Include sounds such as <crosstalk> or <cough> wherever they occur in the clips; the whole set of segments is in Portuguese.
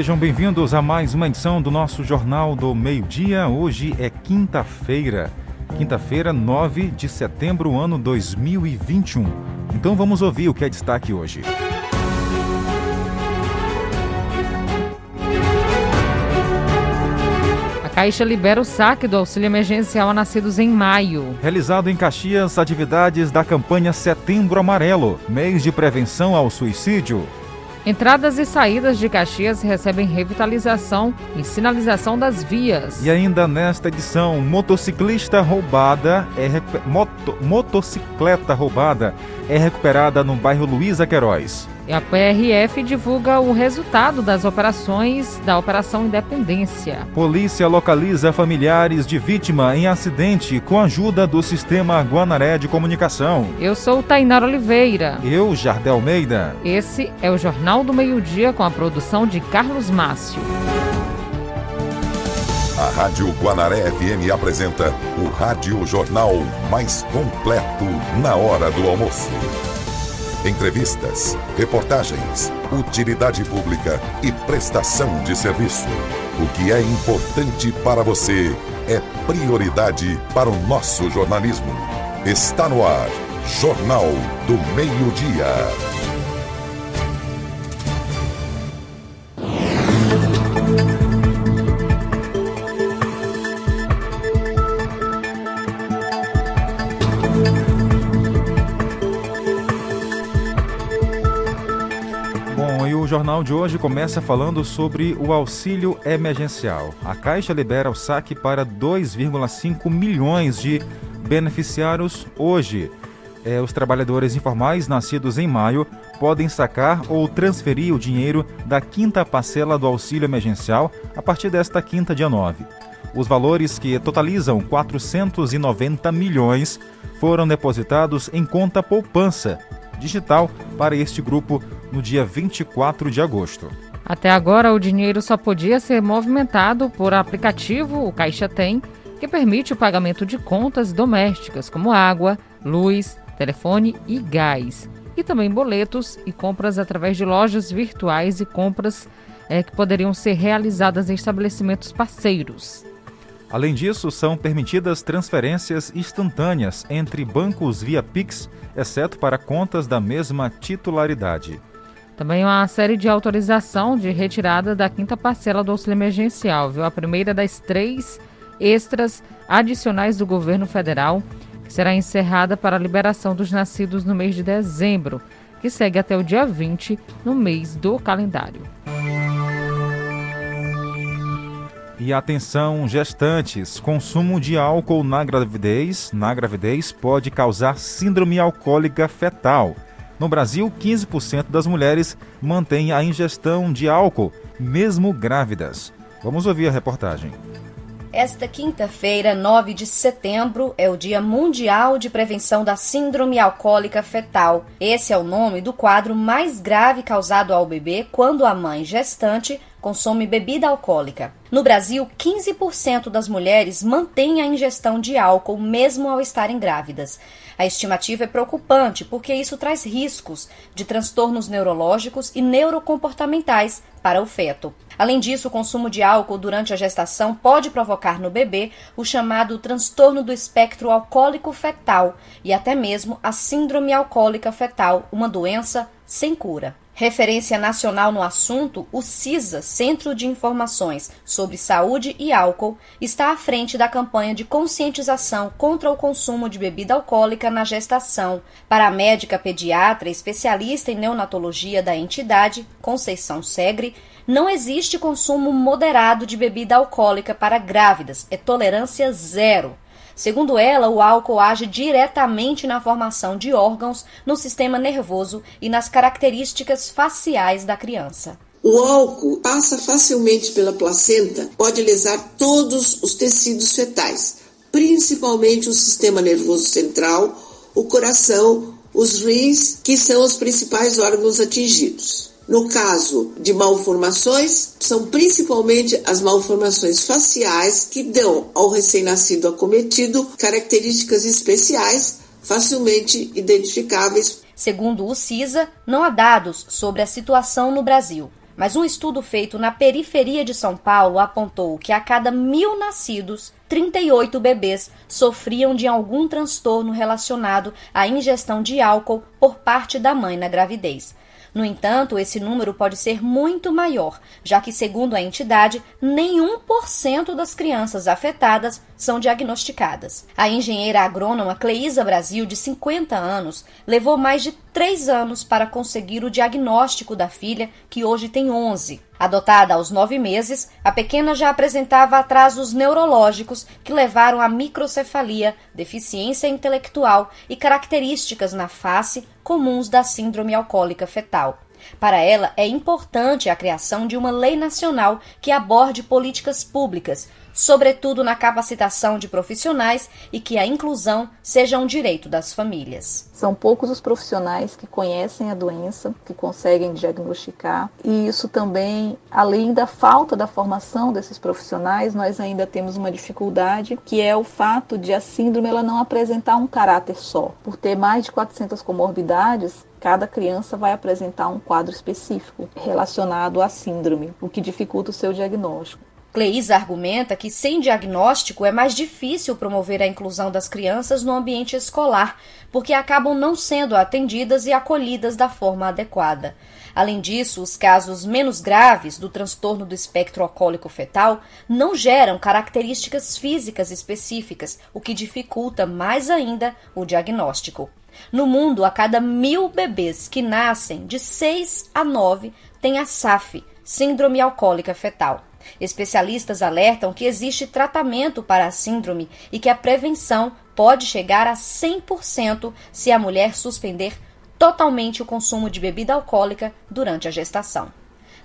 Sejam bem-vindos a mais uma edição do nosso Jornal do Meio-Dia. Hoje é quinta-feira, quinta-feira, 9 de setembro, ano 2021. Então vamos ouvir o que é destaque hoje. A Caixa libera o saque do auxílio emergencial a nascidos em maio. Realizado em Caxias, atividades da campanha Setembro Amarelo, mês de prevenção ao suicídio. Entradas e saídas de Caxias recebem revitalização e sinalização das vias. E ainda nesta edição, motociclista roubada é moto, motocicleta roubada é recuperada no bairro Luísa Queiroz. E a PRF divulga o resultado das operações da Operação Independência. Polícia localiza familiares de vítima em acidente com ajuda do sistema Guanaré de Comunicação. Eu sou Tainara Oliveira. Eu, Jardel Almeida. Esse é o Jornal do Meio-Dia com a produção de Carlos Márcio. A Rádio Guanaré FM apresenta o Rádio Jornal mais completo na hora do almoço entrevistas, reportagens, utilidade pública e prestação de serviço. O que é importante para você é prioridade para o nosso jornalismo. Está no ar, Jornal do Meio-Dia. Jornal de hoje começa falando sobre o auxílio emergencial. A Caixa libera o saque para 2,5 milhões de beneficiários hoje. É, os trabalhadores informais nascidos em maio podem sacar ou transferir o dinheiro da quinta parcela do auxílio emergencial a partir desta quinta, dia 9. Os valores, que totalizam 490 milhões, foram depositados em conta poupança digital para este grupo no dia 24 de agosto. Até agora, o dinheiro só podia ser movimentado por aplicativo, o Caixa Tem, que permite o pagamento de contas domésticas como água, luz, telefone e gás. E também boletos e compras através de lojas virtuais e compras é, que poderiam ser realizadas em estabelecimentos parceiros. Além disso, são permitidas transferências instantâneas entre bancos via Pix, exceto para contas da mesma titularidade. Também uma série de autorização de retirada da quinta parcela do auxílio emergencial, viu? A primeira das três extras adicionais do governo federal, que será encerrada para a liberação dos nascidos no mês de dezembro, que segue até o dia 20 no mês do calendário. E atenção, gestantes, consumo de álcool na gravidez, na gravidez pode causar síndrome alcoólica fetal. No Brasil, 15% das mulheres mantêm a ingestão de álcool, mesmo grávidas. Vamos ouvir a reportagem. Esta quinta-feira, 9 de setembro, é o Dia Mundial de Prevenção da Síndrome Alcoólica Fetal. Esse é o nome do quadro mais grave causado ao bebê quando a mãe gestante consome bebida alcoólica. No Brasil, 15% das mulheres mantêm a ingestão de álcool mesmo ao estarem grávidas. A estimativa é preocupante porque isso traz riscos de transtornos neurológicos e neurocomportamentais para o feto. Além disso, o consumo de álcool durante a gestação pode provocar no bebê o chamado transtorno do espectro alcoólico fetal e até mesmo a síndrome alcoólica fetal, uma doença sem cura. Referência nacional no assunto, o CISA, Centro de Informações sobre Saúde e Álcool, está à frente da campanha de conscientização contra o consumo de bebida alcoólica na gestação. Para a médica pediatra especialista em neonatologia da entidade, Conceição Segre, não existe consumo moderado de bebida alcoólica para grávidas, é tolerância zero. Segundo ela, o álcool age diretamente na formação de órgãos, no sistema nervoso e nas características faciais da criança. O álcool passa facilmente pela placenta, pode lesar todos os tecidos fetais, principalmente o sistema nervoso central, o coração, os rins, que são os principais órgãos atingidos. No caso de malformações, são principalmente as malformações faciais que dão ao recém-nascido acometido características especiais facilmente identificáveis. Segundo o CISA, não há dados sobre a situação no Brasil. Mas um estudo feito na periferia de São Paulo apontou que a cada mil nascidos, 38 bebês sofriam de algum transtorno relacionado à ingestão de álcool por parte da mãe na gravidez. No entanto, esse número pode ser muito maior, já que, segundo a entidade, nenhum por cento das crianças afetadas são diagnosticadas. A engenheira agrônoma Cleísa Brasil, de 50 anos, levou mais de três anos para conseguir o diagnóstico da filha, que hoje tem 11. Adotada aos nove meses, a pequena já apresentava atrasos neurológicos que levaram à microcefalia, deficiência intelectual e características na face comuns da síndrome alcoólica fetal. Para ela, é importante a criação de uma lei nacional que aborde políticas públicas sobretudo na capacitação de profissionais e que a inclusão seja um direito das famílias. São poucos os profissionais que conhecem a doença, que conseguem diagnosticar, e isso também, além da falta da formação desses profissionais, nós ainda temos uma dificuldade, que é o fato de a síndrome ela não apresentar um caráter só. Por ter mais de 400 comorbidades, cada criança vai apresentar um quadro específico relacionado à síndrome, o que dificulta o seu diagnóstico. Cleísa argumenta que, sem diagnóstico, é mais difícil promover a inclusão das crianças no ambiente escolar, porque acabam não sendo atendidas e acolhidas da forma adequada. Além disso, os casos menos graves do transtorno do espectro alcoólico fetal não geram características físicas específicas, o que dificulta mais ainda o diagnóstico. No mundo, a cada mil bebês que nascem, de 6 a 9 têm a SAF, Síndrome Alcoólica Fetal. Especialistas alertam que existe tratamento para a síndrome e que a prevenção pode chegar a 100% se a mulher suspender totalmente o consumo de bebida alcoólica durante a gestação.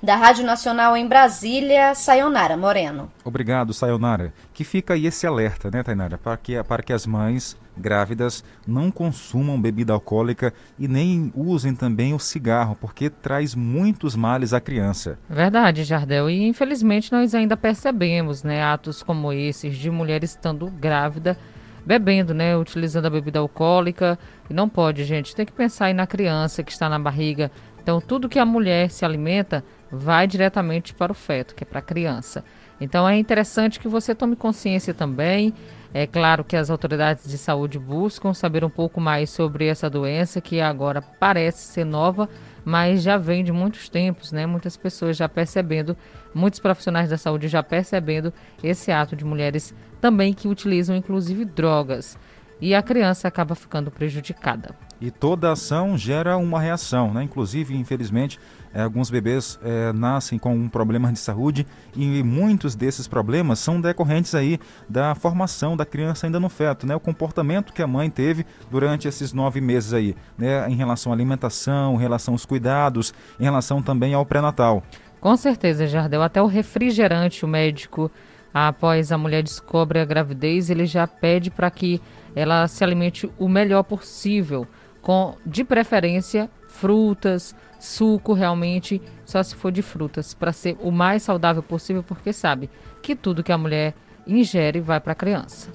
Da Rádio Nacional em Brasília, Sayonara Moreno. Obrigado, Sayonara. Que fica aí esse alerta, né, Tainara, para que, para que as mães grávidas não consumam bebida alcoólica e nem usem também o cigarro, porque traz muitos males à criança. Verdade, Jardel. E infelizmente nós ainda percebemos né, atos como esses de mulheres estando grávida bebendo, né, utilizando a bebida alcoólica. E não pode, gente. Tem que pensar aí na criança que está na barriga. Então, tudo que a mulher se alimenta vai diretamente para o feto, que é para a criança. Então, é interessante que você tome consciência também é claro que as autoridades de saúde buscam saber um pouco mais sobre essa doença que agora parece ser nova, mas já vem de muitos tempos, né? Muitas pessoas já percebendo, muitos profissionais da saúde já percebendo esse ato de mulheres também que utilizam inclusive drogas. E a criança acaba ficando prejudicada. E toda ação gera uma reação, né? Inclusive, infelizmente, alguns bebês é, nascem com um problema de saúde e muitos desses problemas são decorrentes aí da formação da criança ainda no feto, né? O comportamento que a mãe teve durante esses nove meses aí, né? Em relação à alimentação, em relação aos cuidados, em relação também ao pré-natal. Com certeza, Jardel. Até o refrigerante, o médico, após a mulher descobre a gravidez, ele já pede para que ela se alimente o melhor possível com de preferência frutas, suco realmente só se for de frutas, para ser o mais saudável possível, porque sabe que tudo que a mulher ingere vai para a criança.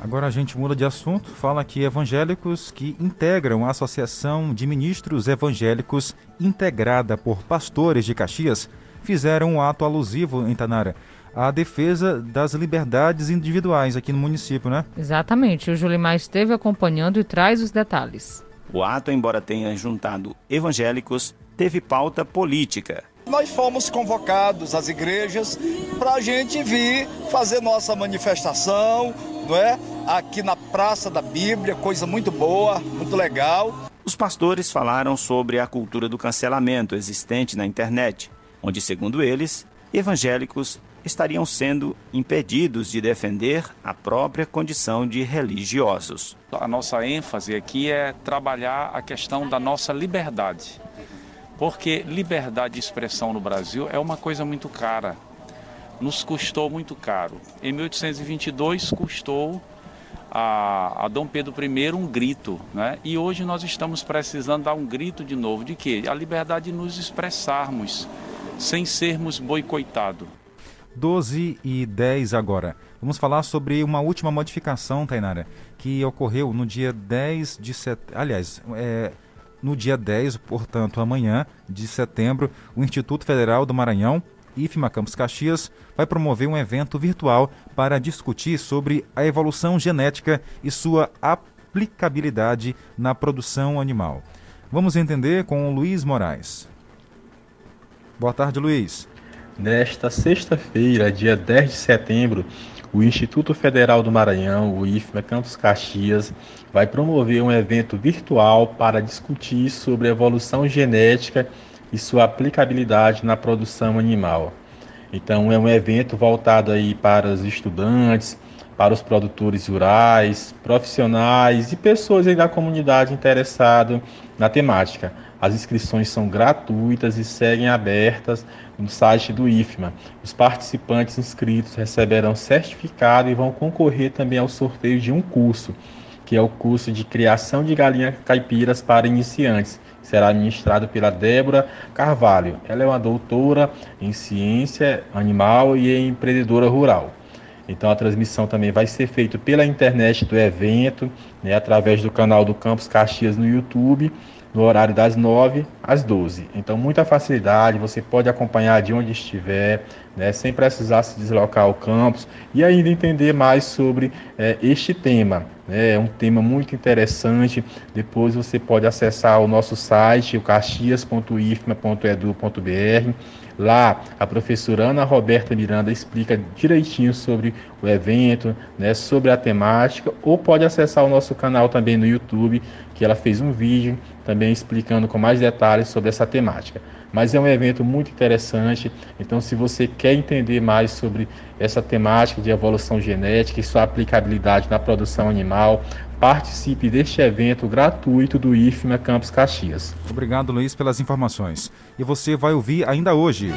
Agora a gente muda de assunto, fala que evangélicos que integram a Associação de Ministros Evangélicos, integrada por pastores de Caxias, fizeram um ato alusivo em Tanara a defesa das liberdades individuais aqui no município, né? Exatamente. O Julimar esteve acompanhando e traz os detalhes. O ato, embora tenha juntado evangélicos, teve pauta política. Nós fomos convocados às igrejas para a gente vir fazer nossa manifestação, não é? Aqui na Praça da Bíblia, coisa muito boa, muito legal. Os pastores falaram sobre a cultura do cancelamento existente na internet, onde, segundo eles, evangélicos estariam sendo impedidos de defender a própria condição de religiosos. A nossa ênfase aqui é trabalhar a questão da nossa liberdade, porque liberdade de expressão no Brasil é uma coisa muito cara, nos custou muito caro. Em 1822 custou a, a, Dom Pedro I um grito, né? E hoje nós estamos precisando dar um grito de novo de que a liberdade de nos expressarmos sem sermos boicotados. 12 e 10 agora. Vamos falar sobre uma última modificação, Tainara, que ocorreu no dia 10 de setembro. Aliás, é, no dia 10, portanto, amanhã de setembro, o Instituto Federal do Maranhão, IFMA Campos Caxias, vai promover um evento virtual para discutir sobre a evolução genética e sua aplicabilidade na produção animal. Vamos entender com o Luiz Moraes. Boa tarde, Luiz. Nesta sexta-feira, dia 10 de setembro, o Instituto Federal do Maranhão, o IFMA Campos Caxias, vai promover um evento virtual para discutir sobre evolução genética e sua aplicabilidade na produção animal. Então é um evento voltado aí para os estudantes, para os produtores rurais, profissionais e pessoas da comunidade interessadas na temática. As inscrições são gratuitas e seguem abertas no site do IFMA. Os participantes inscritos receberão certificado e vão concorrer também ao sorteio de um curso, que é o curso de criação de galinhas caipiras para iniciantes. Será ministrado pela Débora Carvalho. Ela é uma doutora em ciência animal e é empreendedora rural. Então a transmissão também vai ser feita pela internet do evento, né, através do canal do Campus Caxias no YouTube no horário das 9 às 12. Então, muita facilidade, você pode acompanhar de onde estiver, né, sem precisar se deslocar ao campus e ainda entender mais sobre é, este tema. Né, é um tema muito interessante. Depois você pode acessar o nosso site, o caxias.ifma.edu.br Lá, a professora Ana Roberta Miranda explica direitinho sobre o evento, né, sobre a temática, ou pode acessar o nosso canal também no YouTube, que ela fez um vídeo também explicando com mais detalhes sobre essa temática. Mas é um evento muito interessante, então se você quer entender mais sobre essa temática de evolução genética e sua aplicabilidade na produção animal, participe deste evento gratuito do IFMA Campus Caxias. Obrigado, Luiz, pelas informações. E você vai ouvir ainda hoje.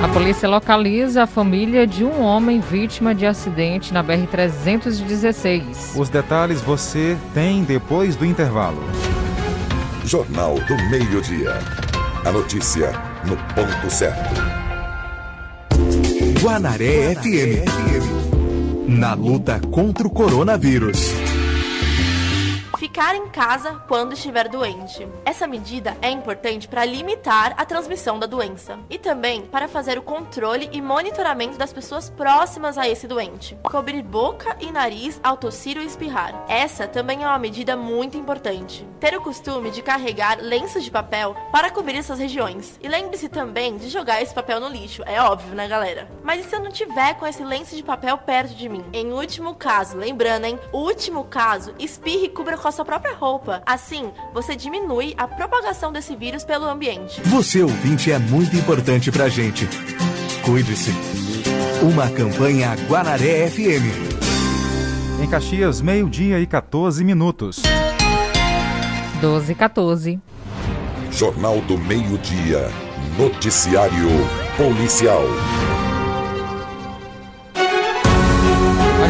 A polícia localiza a família de um homem vítima de acidente na BR-316. Os detalhes você tem depois do intervalo. Jornal do Meio-Dia. A notícia no ponto certo. Guanaré, Guanaré FM. FM na luta contra o coronavírus ficar em casa quando estiver doente. Essa medida é importante para limitar a transmissão da doença e também para fazer o controle e monitoramento das pessoas próximas a esse doente. Cobrir boca e nariz ao tossir ou espirrar. Essa também é uma medida muito importante. Ter o costume de carregar lenços de papel para cobrir essas regiões. E lembre-se também de jogar esse papel no lixo, é óbvio, né, galera? Mas e se eu não tiver com esse lenço de papel perto de mim? Em último caso, lembrando, hein? Último caso, espirre e cubra com a sua própria roupa. Assim, você diminui a propagação desse vírus pelo ambiente. Você ouvinte é muito importante pra gente. Cuide-se. Uma campanha Guanaré FM. Em Caxias, meio-dia e 14 minutos. 12 e 14. Jornal do Meio-Dia. Noticiário Policial.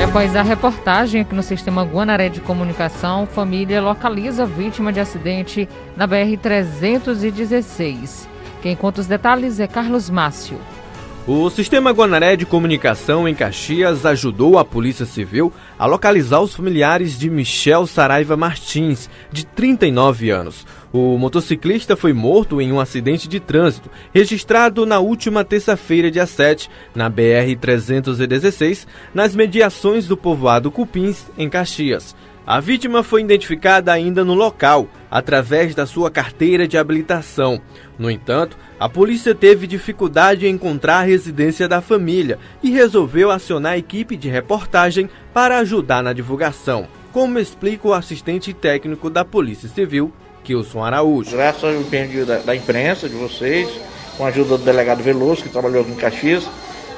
Após a reportagem aqui no Sistema Guanaré de Comunicação, família localiza vítima de acidente na BR-316. Quem conta os detalhes é Carlos Márcio. O Sistema Guanaré de Comunicação em Caxias ajudou a Polícia Civil a localizar os familiares de Michel Saraiva Martins, de 39 anos. O motociclista foi morto em um acidente de trânsito registrado na última terça-feira, dia 7, na BR-316, nas mediações do povoado Cupins, em Caxias. A vítima foi identificada ainda no local, através da sua carteira de habilitação. No entanto, a polícia teve dificuldade em encontrar a residência da família e resolveu acionar a equipe de reportagem para ajudar na divulgação, como explica o assistente técnico da Polícia Civil, Kilson Araújo. Graças ao empenho da, da imprensa, de vocês, com a ajuda do delegado Veloso, que trabalhou aqui em Caxias,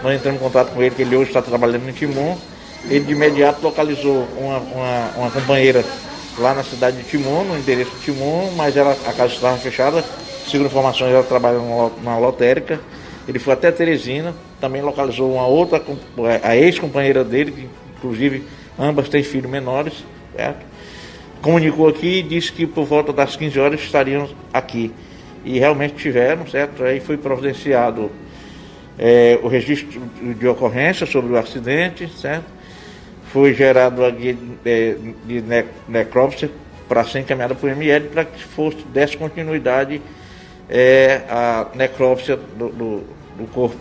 nós entramos em contato com ele, que ele hoje está trabalhando em Timon ele de imediato localizou uma, uma, uma companheira lá na cidade de Timon, no endereço de Timon, mas ela, a casa estava fechada. Segundo informações, ela trabalha na lotérica. Ele foi até Teresina, também localizou uma outra, a ex-companheira dele, que inclusive ambas têm filhos menores, certo? Comunicou aqui e disse que por volta das 15 horas estariam aqui. E realmente tiveram, certo? Aí foi providenciado é, o registro de ocorrência sobre o acidente, certo? Foi gerado a guia de, de necrópsia para ser encaminhada para o ML para que fosse, desse continuidade é, a necrópsia do, do, do, corpo.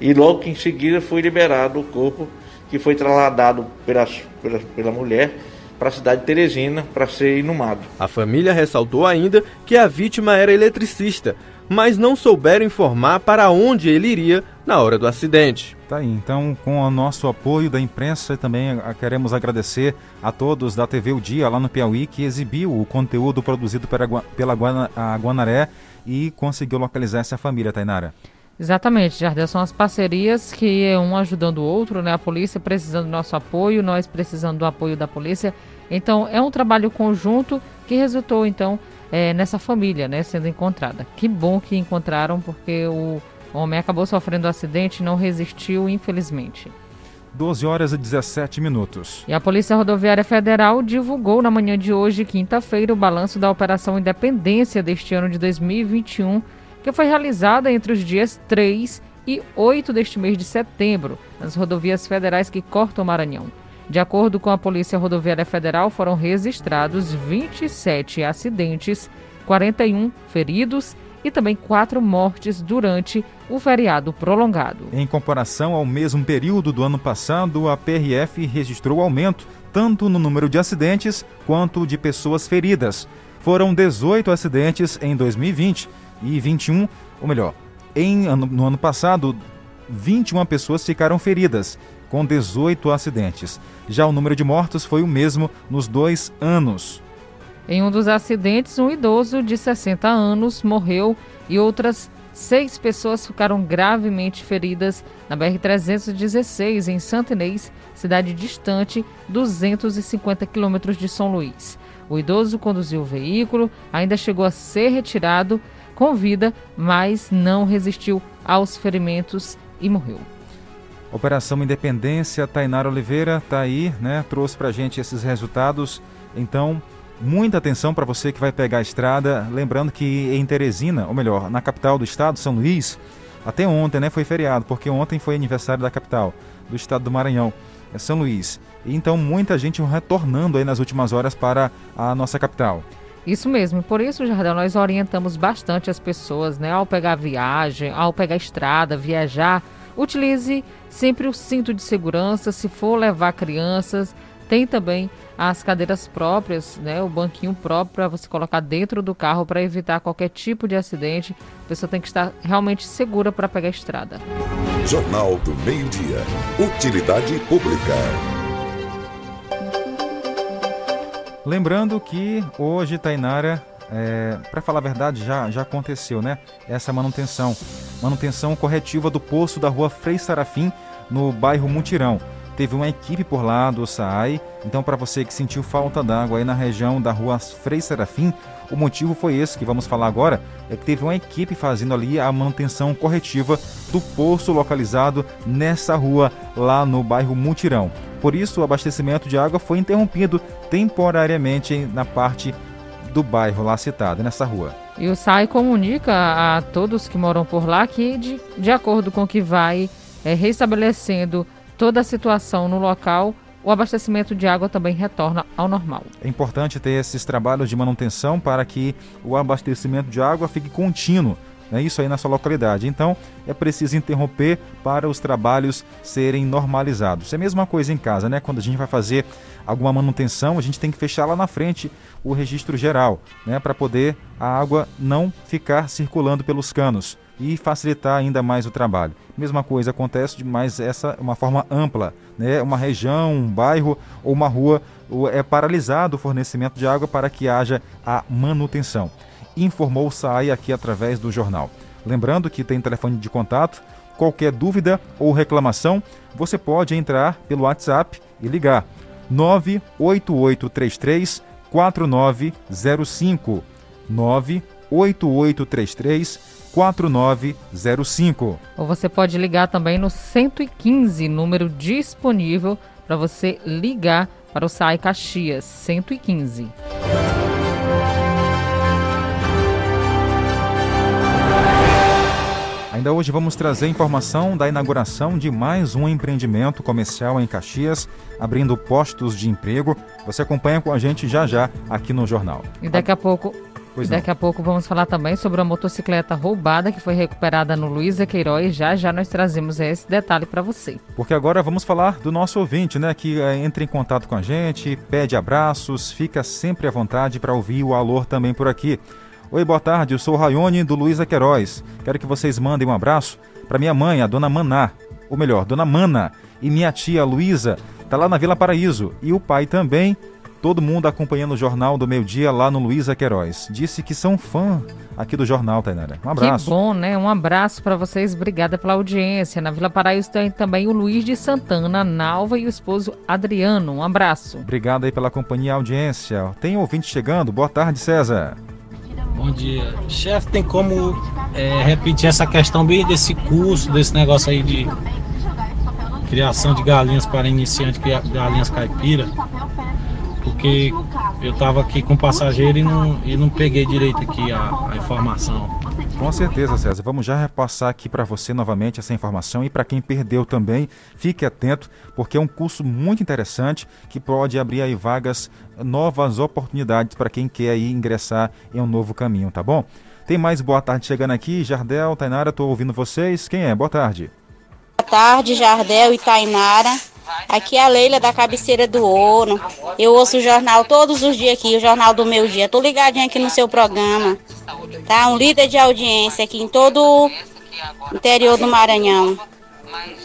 E logo em seguida foi liberado o corpo que foi trasladado pela, pela, pela mulher para a cidade de Teresina para ser inumado. A família ressaltou ainda que a vítima era eletricista, mas não souberam informar para onde ele iria na hora do acidente. Tá aí, então com o nosso apoio da imprensa também queremos agradecer a todos da TV O Dia lá no Piauí que exibiu o conteúdo produzido pela, pela Guanaré e conseguiu localizar essa família, Tainara. Exatamente, Jardel, são as parcerias que é um ajudando o outro, né? A polícia precisando do nosso apoio, nós precisando do apoio da polícia. Então, é um trabalho conjunto que resultou, então, é, nessa família, né, sendo encontrada. Que bom que encontraram, porque o homem acabou sofrendo um acidente e não resistiu, infelizmente. 12 horas e 17 minutos. E a Polícia Rodoviária Federal divulgou na manhã de hoje, quinta-feira, o balanço da Operação Independência deste ano de 2021, que foi realizada entre os dias 3 e 8 deste mês de setembro, nas rodovias federais que cortam o Maranhão. De acordo com a Polícia Rodoviária Federal, foram registrados 27 acidentes, 41 feridos e também quatro mortes durante o feriado prolongado. Em comparação ao mesmo período do ano passado, a PRF registrou aumento tanto no número de acidentes quanto de pessoas feridas. Foram 18 acidentes em 2020 e 21, ou melhor, em, no ano passado, 21 pessoas ficaram feridas com 18 acidentes. Já o número de mortos foi o mesmo nos dois anos. Em um dos acidentes, um idoso de 60 anos morreu e outras seis pessoas ficaram gravemente feridas na BR-316, em Santa Inês, cidade distante 250 quilômetros de São Luís. O idoso conduziu o veículo, ainda chegou a ser retirado com vida, mas não resistiu aos ferimentos e morreu. Operação Independência, Tainara Oliveira está aí, né? Trouxe para a gente esses resultados. Então, muita atenção para você que vai pegar a estrada. Lembrando que em Teresina, ou melhor, na capital do estado, São Luís, até ontem, né? Foi feriado, porque ontem foi aniversário da capital do estado do Maranhão, é São Luís. E então, muita gente retornando aí nas últimas horas para a nossa capital. Isso mesmo, por isso, Jardel, nós orientamos bastante as pessoas, né? Ao pegar viagem, ao pegar estrada, viajar Utilize sempre o cinto de segurança, se for levar crianças. Tem também as cadeiras próprias, né, o banquinho próprio para você colocar dentro do carro para evitar qualquer tipo de acidente. A pessoa tem que estar realmente segura para pegar a estrada. Jornal do Meio-Dia. Utilidade Pública. Lembrando que hoje, Tainara, é, para falar a verdade, já, já aconteceu, né? Essa manutenção. Manutenção corretiva do poço da rua Frei Sarafim, no bairro Mutirão. Teve uma equipe por lá do SAAI, então para você que sentiu falta d'água aí na região da rua Frei Serafim, o motivo foi esse que vamos falar agora, é que teve uma equipe fazendo ali a manutenção corretiva do poço localizado nessa rua lá no bairro Mutirão. Por isso, o abastecimento de água foi interrompido temporariamente na parte do bairro lá citado, nessa rua. E o SAI comunica a todos que moram por lá que, de, de acordo com o que vai é, restabelecendo toda a situação no local, o abastecimento de água também retorna ao normal. É importante ter esses trabalhos de manutenção para que o abastecimento de água fique contínuo é isso aí na sua localidade. Então, é preciso interromper para os trabalhos serem normalizados. É a mesma coisa em casa, né? Quando a gente vai fazer alguma manutenção, a gente tem que fechar lá na frente o registro geral, né? Para poder a água não ficar circulando pelos canos e facilitar ainda mais o trabalho. Mesma coisa acontece, mas essa é uma forma ampla, né? Uma região, um bairro ou uma rua é paralisado o fornecimento de água para que haja a manutenção informou o SAI aqui através do jornal. Lembrando que tem telefone de contato. Qualquer dúvida ou reclamação, você pode entrar pelo WhatsApp e ligar 98833 4905 98833 4905. Ou você pode ligar também no 115, número disponível para você ligar para o SAI Caxias 115. Ainda hoje vamos trazer informação da inauguração de mais um empreendimento comercial em Caxias, abrindo postos de emprego. Você acompanha com a gente já já aqui no jornal. E daqui a pouco Pois Daqui a pouco vamos falar também sobre a motocicleta roubada que foi recuperada no Luiza Queiroz. Já já nós trazemos esse detalhe para você. Porque agora vamos falar do nosso ouvinte, né? Que é, entra em contato com a gente, pede abraços, fica sempre à vontade para ouvir o alô também por aqui. Oi, boa tarde, eu sou o Raione do Luiza Queiroz. Quero que vocês mandem um abraço para minha mãe, a dona Maná, ou melhor, dona Mana, e minha tia Luísa, tá lá na Vila Paraíso, e o pai também, todo mundo acompanhando o Jornal do Meio Dia lá no Luísa Queiroz. Disse que são fã aqui do jornal, Tainara. Um abraço. Que bom, né? Um abraço para vocês. Obrigada pela audiência. Na Vila Paraíso tem também o Luiz de Santana, Nalva e o esposo Adriano. Um abraço. Obrigado aí pela companhia e audiência. Tem ouvinte chegando. Boa tarde, César. Bom dia. Chefe, tem como é, repetir essa questão bem desse curso, desse negócio aí de criação de galinhas para iniciante, galinhas caipira? Porque eu estava aqui com o passageiro e não, e não peguei direito aqui a, a informação. Com certeza, César. Vamos já repassar aqui para você novamente essa informação e para quem perdeu também, fique atento, porque é um curso muito interessante que pode abrir aí vagas, novas oportunidades para quem quer aí ingressar em um novo caminho, tá bom? Tem mais boa tarde chegando aqui, Jardel, Tainara, estou ouvindo vocês. Quem é? Boa tarde. Boa tarde, Jardel e Tainara. Aqui é a Leila da Cabeceira do Ouro. Eu ouço o jornal todos os dias aqui, o jornal do meu dia. Tô ligadinho aqui no seu programa. Tá? Um líder de audiência aqui em todo o interior do Maranhão.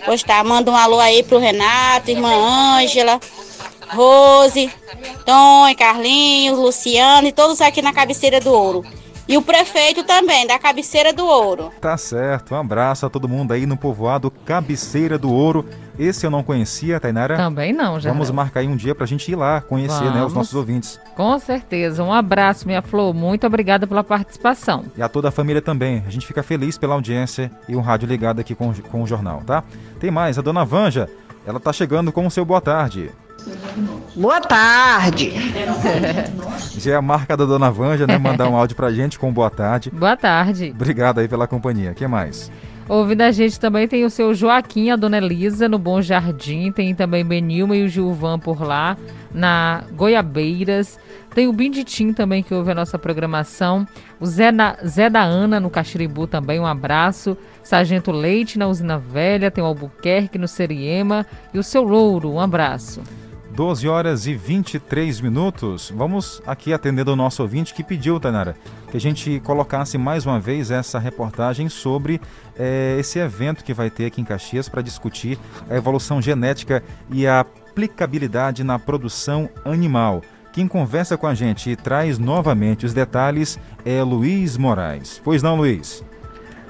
Pois tá, manda um alô aí pro Renato, irmã Ângela, Rose, Tom, Carlinhos, Luciano e todos aqui na Cabeceira do Ouro. E o prefeito também, da Cabeceira do Ouro. Tá certo. Um abraço a todo mundo aí no povoado Cabeceira do Ouro. Esse eu não conhecia, Tainara. Também não, já. Vamos marcar aí um dia pra gente ir lá conhecer, né, os nossos ouvintes. Com certeza. Um abraço, minha flor. Muito obrigada pela participação. E a toda a família também. A gente fica feliz pela audiência e um rádio ligado aqui com, com o jornal, tá? Tem mais, a dona Vanja, ela tá chegando com o seu boa tarde. Boa tarde. <laughs> Já é a marca da Dona Vanja, né? Mandar um áudio pra gente com boa tarde. Boa tarde. Obrigado aí pela companhia. O que mais? Ouvindo a gente também tem o seu Joaquim, a Dona Elisa, no Bom Jardim. Tem também Benilma e o Gilvan por lá, na Goiabeiras. Tem o Binditim também, que ouve a nossa programação. O Zé, na, Zé da Ana, no Caxiribu também, um abraço. Sargento Leite, na Usina Velha. Tem o Albuquerque, no Seriema. E o seu Louro, um abraço. 12 horas e 23 minutos. Vamos aqui atendendo o nosso ouvinte que pediu, Tainara, que a gente colocasse mais uma vez essa reportagem sobre é, esse evento que vai ter aqui em Caxias para discutir a evolução genética e a aplicabilidade na produção animal. Quem conversa com a gente e traz novamente os detalhes é Luiz Moraes. Pois não, Luiz?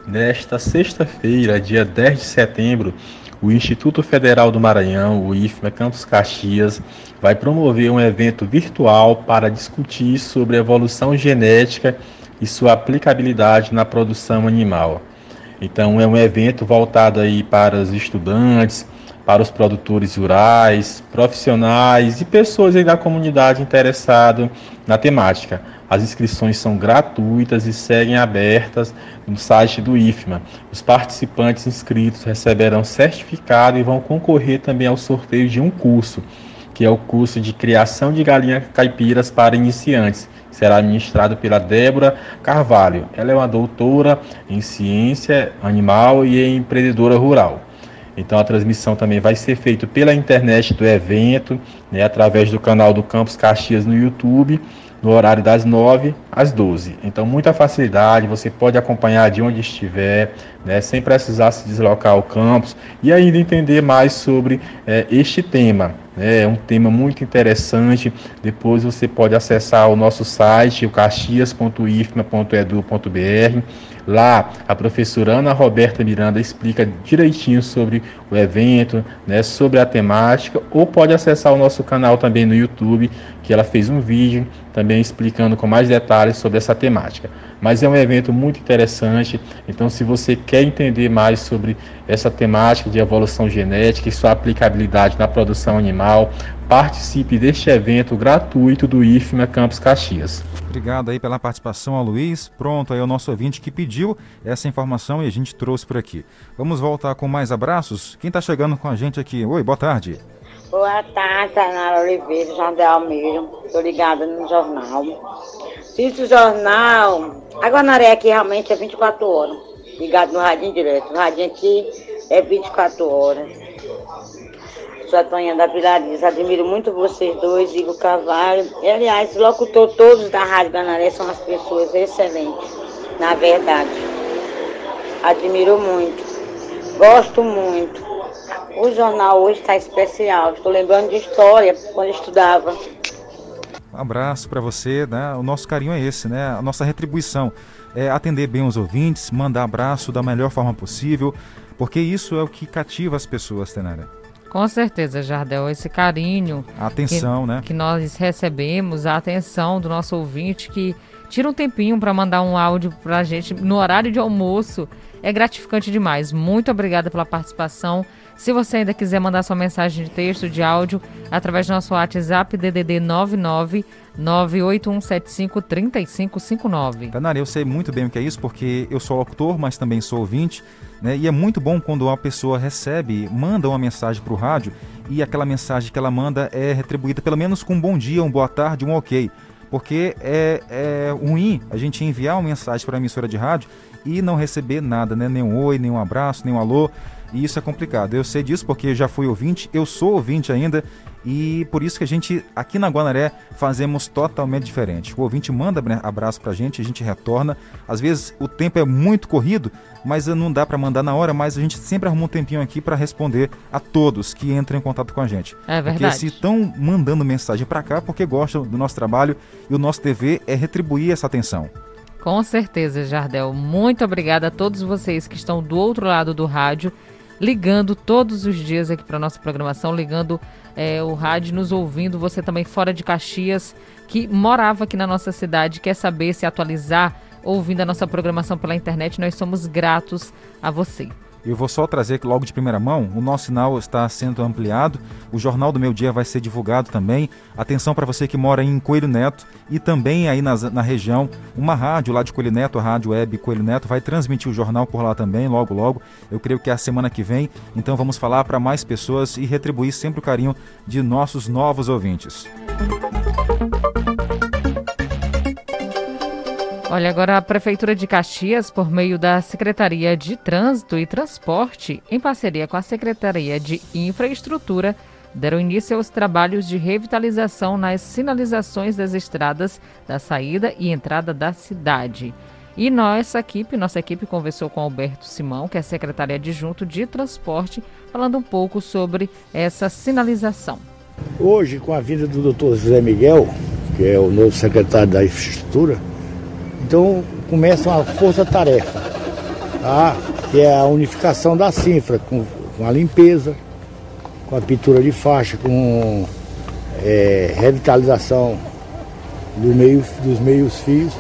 Nesta sexta-feira, dia 10 de setembro, o Instituto Federal do Maranhão, o IFMA Campos Caxias, vai promover um evento virtual para discutir sobre evolução genética e sua aplicabilidade na produção animal. Então é um evento voltado aí para os estudantes, para os produtores rurais, profissionais e pessoas da comunidade interessadas na temática. As inscrições são gratuitas e seguem abertas no site do IFMA. Os participantes inscritos receberão certificado e vão concorrer também ao sorteio de um curso, que é o curso de criação de galinhas caipiras para iniciantes. Será ministrado pela Débora Carvalho. Ela é uma doutora em ciência animal e empreendedora rural. Então a transmissão também vai ser feita pela internet do evento, né, através do canal do Campus Caxias no YouTube no horário das 9 às 12. Então, muita facilidade, você pode acompanhar de onde estiver, né, sem precisar se deslocar ao campus e ainda entender mais sobre é, este tema. Né, é um tema muito interessante. Depois você pode acessar o nosso site, o caxias.ifma.edu.br. Lá, a professora Ana Roberta Miranda explica direitinho sobre o evento, né, sobre a temática, ou pode acessar o nosso canal também no YouTube, que ela fez um vídeo também explicando com mais detalhes sobre essa temática. Mas é um evento muito interessante, então se você quer entender mais sobre essa temática de evolução genética e sua aplicabilidade na produção animal, participe deste evento gratuito do IFMA Campus Caxias. Obrigado aí pela participação Luiz. Pronto, aí é o nosso ouvinte que pediu essa informação e a gente trouxe por aqui. Vamos voltar com mais abraços. Quem está chegando com a gente aqui? Oi, boa tarde. Boa tarde, Tainara Oliveira, Jardel Almeida. Estou ligada no jornal. Assisto o jornal. A Guanaré aqui realmente é 24 horas. Ligado no radinho direto. O radinho aqui é 24 horas. Sou a Toninha da Pilariza. Admiro muito vocês dois, Igor Carvalho. E, aliás, locutor todos da Rádio Guanaré são as pessoas excelentes, na verdade. Admiro muito. Gosto muito. O jornal hoje está especial. Estou lembrando de história quando estudava. Um abraço para você, né? O nosso carinho é esse, né? A nossa retribuição é atender bem os ouvintes, mandar abraço da melhor forma possível, porque isso é o que cativa as pessoas, Tenara. Com certeza, Jardel, esse carinho. A atenção, que, né? Que nós recebemos, a atenção do nosso ouvinte que tira um tempinho para mandar um áudio para a gente no horário de almoço. É gratificante demais. Muito obrigada pela participação. Se você ainda quiser mandar sua mensagem de texto, de áudio, através do nosso WhatsApp DDD 99 98175 3559. Canara, eu sei muito bem o que é isso, porque eu sou locutor, mas também sou ouvinte. Né? E é muito bom quando uma pessoa recebe, manda uma mensagem para o rádio e aquela mensagem que ela manda é retribuída pelo menos com um bom dia, um boa tarde, um ok. Porque é, é ruim a gente enviar uma mensagem para a emissora de rádio e não receber nada, né? Nenhum oi, nenhum abraço, nenhum alô. E isso é complicado. Eu sei disso porque já fui ouvinte, eu sou ouvinte ainda e por isso que a gente aqui na Guanaré fazemos totalmente diferente. O ouvinte manda abraço pra gente, a gente retorna. Às vezes o tempo é muito corrido, mas não dá para mandar na hora, mas a gente sempre arruma um tempinho aqui para responder a todos que entram em contato com a gente. É verdade. Porque se estão mandando mensagem para cá porque gostam do nosso trabalho e o nosso TV é retribuir essa atenção. Com certeza, Jardel. Muito obrigada a todos vocês que estão do outro lado do rádio ligando todos os dias aqui para nossa programação, ligando é, o rádio, nos ouvindo. Você também fora de Caxias, que morava aqui na nossa cidade, quer saber, se atualizar, ouvindo a nossa programação pela internet. Nós somos gratos a você. Eu vou só trazer logo de primeira mão, o nosso sinal está sendo ampliado, o Jornal do Meu Dia vai ser divulgado também. Atenção para você que mora em Coelho Neto e também aí na, na região, uma rádio lá de Coelho Neto, a Rádio Web Coelho Neto, vai transmitir o jornal por lá também, logo logo. Eu creio que é a semana que vem, então vamos falar para mais pessoas e retribuir sempre o carinho de nossos novos ouvintes. Olha, agora a Prefeitura de Caxias, por meio da Secretaria de Trânsito e Transporte, em parceria com a Secretaria de Infraestrutura, deram início aos trabalhos de revitalização nas sinalizações das estradas da saída e entrada da cidade. E nossa equipe, nossa equipe conversou com Alberto Simão, que é secretário adjunto de transporte, falando um pouco sobre essa sinalização. Hoje, com a vinda do doutor José Miguel, que é o novo secretário da Infraestrutura, então começa uma força-tarefa, tá? que é a unificação da cifra, com, com a limpeza, com a pintura de faixa, com é, revitalização do meio, dos meios fios.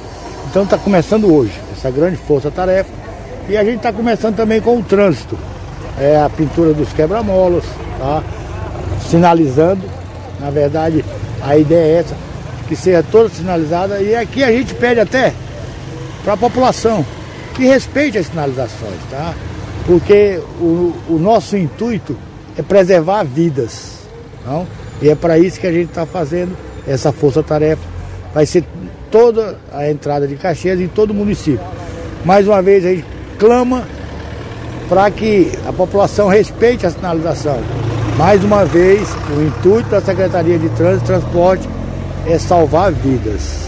Então está começando hoje essa grande força-tarefa. E a gente está começando também com o trânsito. É a pintura dos quebra-molas, tá? sinalizando. Na verdade, a ideia é essa, que seja toda sinalizada. E aqui a gente pede até para a população que respeite as sinalizações, tá? Porque o, o nosso intuito é preservar vidas, não? E é para isso que a gente está fazendo essa força-tarefa. Vai ser toda a entrada de Caxias em todo o município. Mais uma vez a gente clama para que a população respeite a sinalização. Mais uma vez, o intuito da Secretaria de Trânsito e Transporte é salvar vidas.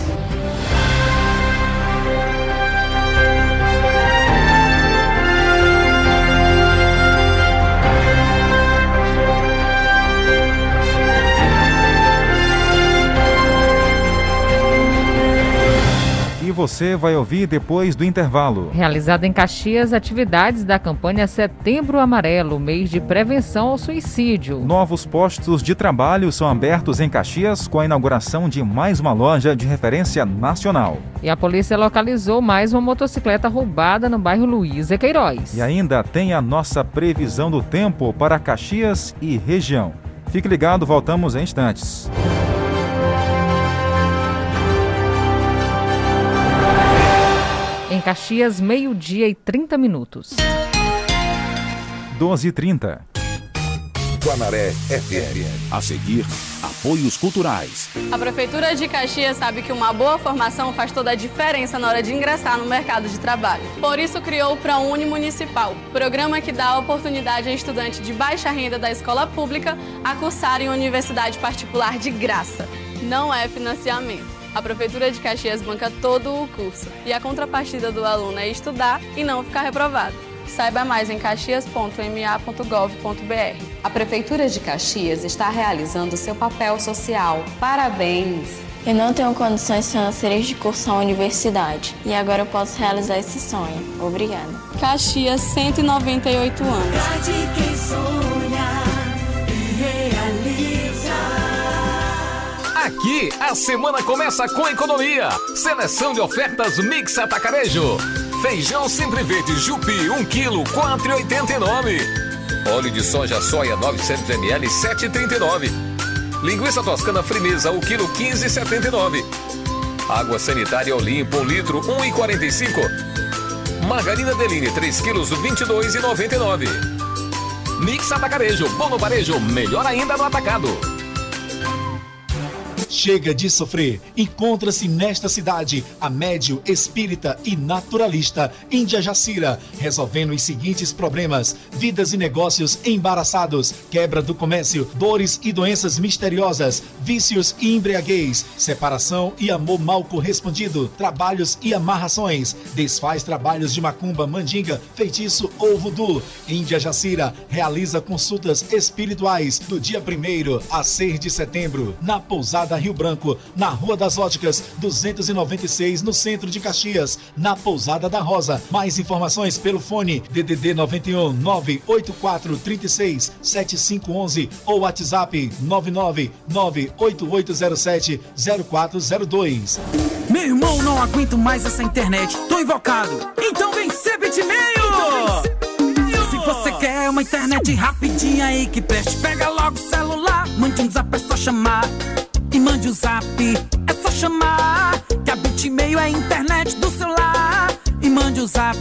Você vai ouvir depois do intervalo. Realizada em Caxias, atividades da campanha Setembro Amarelo, mês de prevenção ao suicídio. Novos postos de trabalho são abertos em Caxias com a inauguração de mais uma loja de referência nacional. E a polícia localizou mais uma motocicleta roubada no bairro Luiz e Queiroz. E ainda tem a nossa previsão do tempo para Caxias e região. Fique ligado, voltamos em instantes. Caxias, meio-dia e 30 minutos. 12 e 30. Guanaré FM. A seguir, apoios culturais. A Prefeitura de Caxias sabe que uma boa formação faz toda a diferença na hora de ingressar no mercado de trabalho. Por isso criou o ProUni Municipal, programa que dá a oportunidade a estudantes de baixa renda da escola pública a cursar em universidade particular de graça. Não é financiamento. A Prefeitura de Caxias banca todo o curso e a contrapartida do aluno é estudar e não ficar reprovado. Saiba mais em caxias.ma.gov.br. A Prefeitura de Caxias está realizando seu papel social. Parabéns! Eu não tenho condições financeiras de cursar a universidade e agora eu posso realizar esse sonho. Obrigada. Caxias, 198 anos. Aqui, a semana começa com economia. Seleção de ofertas Mix Atacarejo. Feijão sempre verde Jupi, 1 kg, 4,89. Óleo de soja soia 900 ml, 7,39. Linguiça toscana frimeza, 1 kg, 15,79. Água sanitária Olimpo, 1 litro, 1,45. Margarina Deline, 3 kg, 22,99. Mix Atacarejo, bom no varejo, melhor ainda no atacado. Chega de sofrer. Encontra-se nesta cidade a médio espírita e naturalista Índia Jacira, resolvendo os seguintes problemas: vidas e negócios embaraçados, quebra do comércio, dores e doenças misteriosas, vícios e embriaguez, separação e amor mal correspondido, trabalhos e amarrações, desfaz trabalhos de macumba, mandinga, feitiço ou voodoo. Índia Jacira realiza consultas espirituais do dia 1 a 6 de setembro na pousada Rio Branco, na Rua das Óticas, 296, no centro de Caxias, na Pousada da Rosa. Mais informações pelo fone DDD 91 984 36 7511 ou WhatsApp 99 98807 0402. Meu irmão, não aguento mais essa internet. Tô invocado. Então vem ser bitmail! Então Se você quer uma internet rapidinha aí que preste, pega logo o celular, mande um zap, é só chamar e mande o um zap. É só chamar que a Bitmail é a internet do celular. E mande o um zap,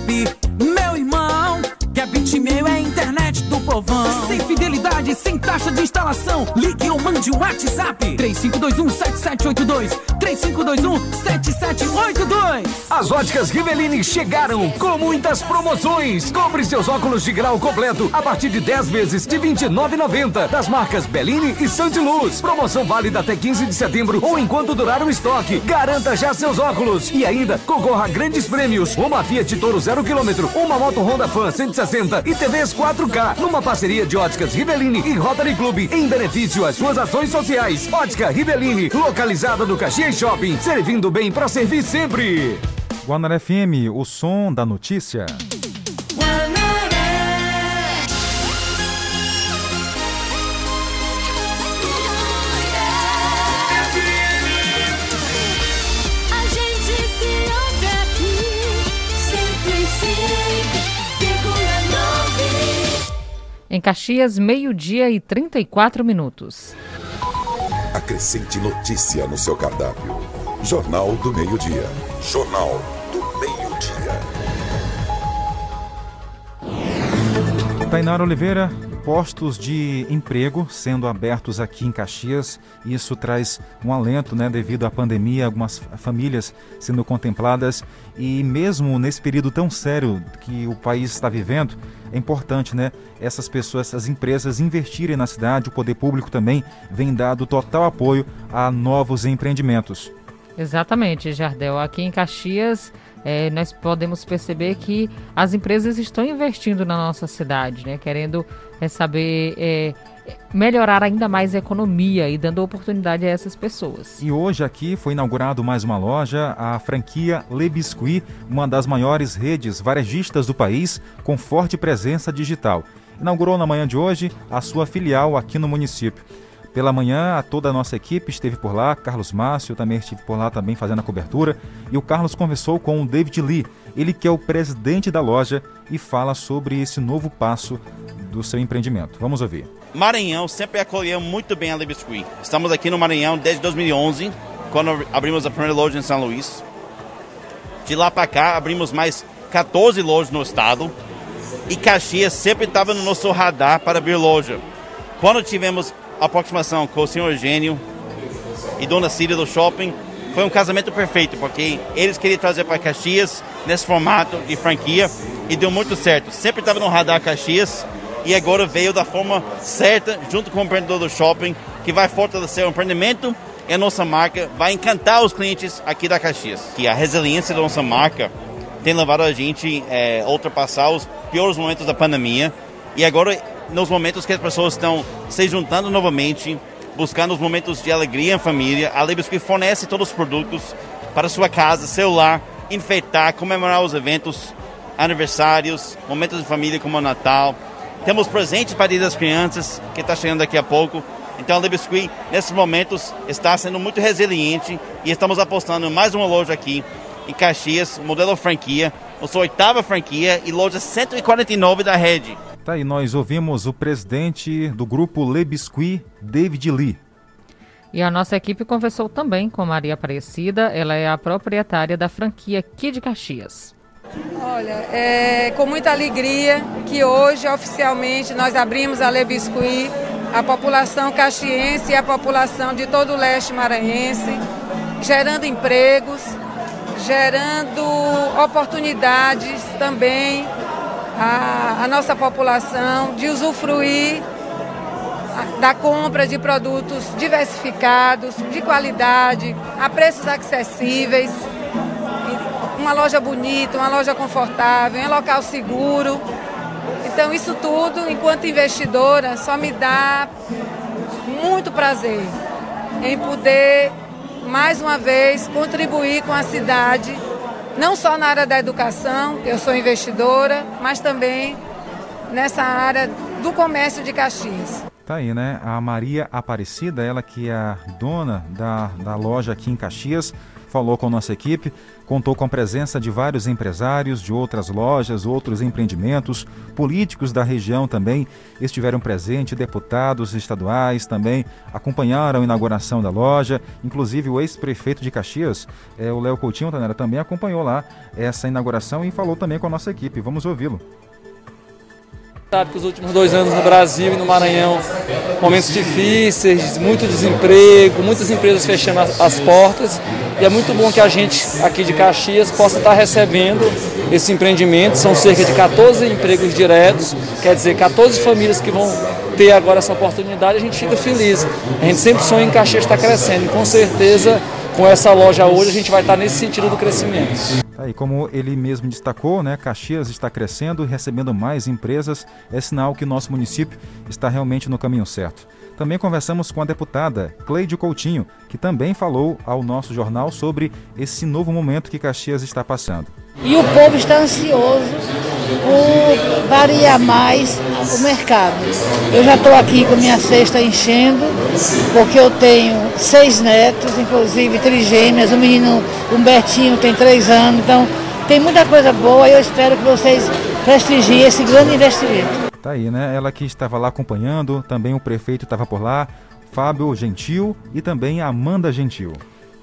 meu irmão. Que a Bitmail é a internet povão. Sem fidelidade, sem taxa de instalação. Ligue ou mande o WhatsApp. 3521-7782. 3521-7782. As óticas Riveline chegaram com muitas promoções. Compre seus óculos de grau completo a partir de 10 vezes de R$ 29,90. Das marcas Bellini e Santiluz. Promoção válida até 15 de setembro ou enquanto durar o estoque. Garanta já seus óculos. E ainda concorra a grandes prêmios. Uma Fiat Toro 0 km, uma moto Honda Fan 160 e TVs 4K, numa parceria de Óticas Rivelini e Rotary Club, em benefício às suas ações sociais. Ótica Rivelini, localizada no Caxias Shopping, servindo bem para servir sempre. Guanaré FM, o som da notícia. Em Caxias, meio-dia e 34 minutos. Acrescente notícia no seu cardápio. Jornal do Meio-Dia. Jornal do Meio-Dia. Tainara Oliveira, postos de emprego sendo abertos aqui em Caxias. Isso traz um alento, né, devido à pandemia, algumas famílias sendo contempladas e mesmo nesse período tão sério que o país está vivendo, é importante, né, essas pessoas, essas empresas investirem na cidade, o poder público também vem dado total apoio a novos empreendimentos. Exatamente, Jardel. Aqui em Caxias, é, nós podemos perceber que as empresas estão investindo na nossa cidade, né? Querendo é, saber é, melhorar ainda mais a economia e dando oportunidade a essas pessoas. E hoje aqui foi inaugurado mais uma loja, a franquia Le Biscuit, uma das maiores redes varejistas do país, com forte presença digital. Inaugurou na manhã de hoje a sua filial aqui no município. Pela manhã, toda a nossa equipe esteve por lá, Carlos Márcio também estive por lá também fazendo a cobertura, e o Carlos conversou com o David Lee, ele que é o presidente da loja e fala sobre esse novo passo do seu empreendimento. Vamos ouvir. Maranhão sempre acolheu muito bem a Le Biscuit. Estamos aqui no Maranhão desde 2011, quando abrimos a primeira loja em São Luís. De lá para cá, abrimos mais 14 lojas no estado. E Caxias sempre estava no nosso radar para abrir loja. Quando tivemos aproximação com o senhor Eugênio e Dona Cida do shopping, foi um casamento perfeito, porque eles queriam trazer para Caxias nesse formato de franquia e deu muito certo. Sempre estava no radar Caxias e agora veio da forma certa, junto com o empreendedor do shopping, que vai fortalecer o empreendimento e a nossa marca, vai encantar os clientes aqui da Caxias. Que a resiliência da nossa marca tem levado a gente é, a ultrapassar os piores momentos da pandemia e agora nos momentos que as pessoas estão se juntando novamente, buscando os momentos de alegria em família, a Lebesque fornece todos os produtos para sua casa, celular, enfeitar, comemorar os eventos, aniversários, momentos de família como o Natal. Temos presentes para Dia das Crianças, que está chegando daqui a pouco. Então a Le Biscuit, nesses momentos, está sendo muito resiliente e estamos apostando em mais uma loja aqui em Caxias, modelo franquia, nossa oitava franquia e loja 149 da rede. Tá aí, nós ouvimos o presidente do grupo Le Biscuit, David Lee. E a nossa equipe conversou também com Maria Aparecida, ela é a proprietária da franquia aqui de Caxias. Olha, é com muita alegria que hoje oficialmente nós abrimos a Le Biscuit, a população caxiense e a população de todo o leste maranhense, gerando empregos, gerando oportunidades também à, à nossa população de usufruir da compra de produtos diversificados, de qualidade, a preços acessíveis, uma loja bonita, uma loja confortável, um local seguro. Então isso tudo, enquanto investidora, só me dá muito prazer em poder mais uma vez contribuir com a cidade, não só na área da educação, eu sou investidora, mas também nessa área do comércio de Caxias. Tá aí, né? A Maria Aparecida, ela que é a dona da, da loja aqui em Caxias, falou com nossa equipe, contou com a presença de vários empresários de outras lojas, outros empreendimentos, políticos da região também estiveram presentes, deputados estaduais também acompanharam a inauguração da loja, inclusive o ex-prefeito de Caxias, é, o Léo Coutinho Tanera, também acompanhou lá essa inauguração e falou também com a nossa equipe. Vamos ouvi-lo. Sabe que os últimos dois anos no Brasil e no Maranhão, momentos difíceis, muito desemprego, muitas empresas fechando as portas. E é muito bom que a gente aqui de Caxias possa estar recebendo esse empreendimento. São cerca de 14 empregos diretos, quer dizer, 14 famílias que vão ter agora essa oportunidade. A gente fica feliz. A gente sempre sonha em Caxias estar crescendo. E com certeza, com essa loja hoje, a gente vai estar nesse sentido do crescimento. Tá, e como ele mesmo destacou, né, Caxias está crescendo e recebendo mais empresas, é sinal que nosso município está realmente no caminho certo. Também conversamos com a deputada Cleide Coutinho, que também falou ao nosso jornal sobre esse novo momento que Caxias está passando. E o povo está ansioso por variar mais o mercado. Eu já estou aqui com minha cesta enchendo, porque eu tenho seis netos, inclusive trigêmeas, o menino Humbertinho tem três anos, então tem muita coisa boa e eu espero que vocês prestigiem esse grande investimento. Tá aí, né? Ela que estava lá acompanhando, também o prefeito estava por lá, Fábio Gentil e também Amanda Gentil.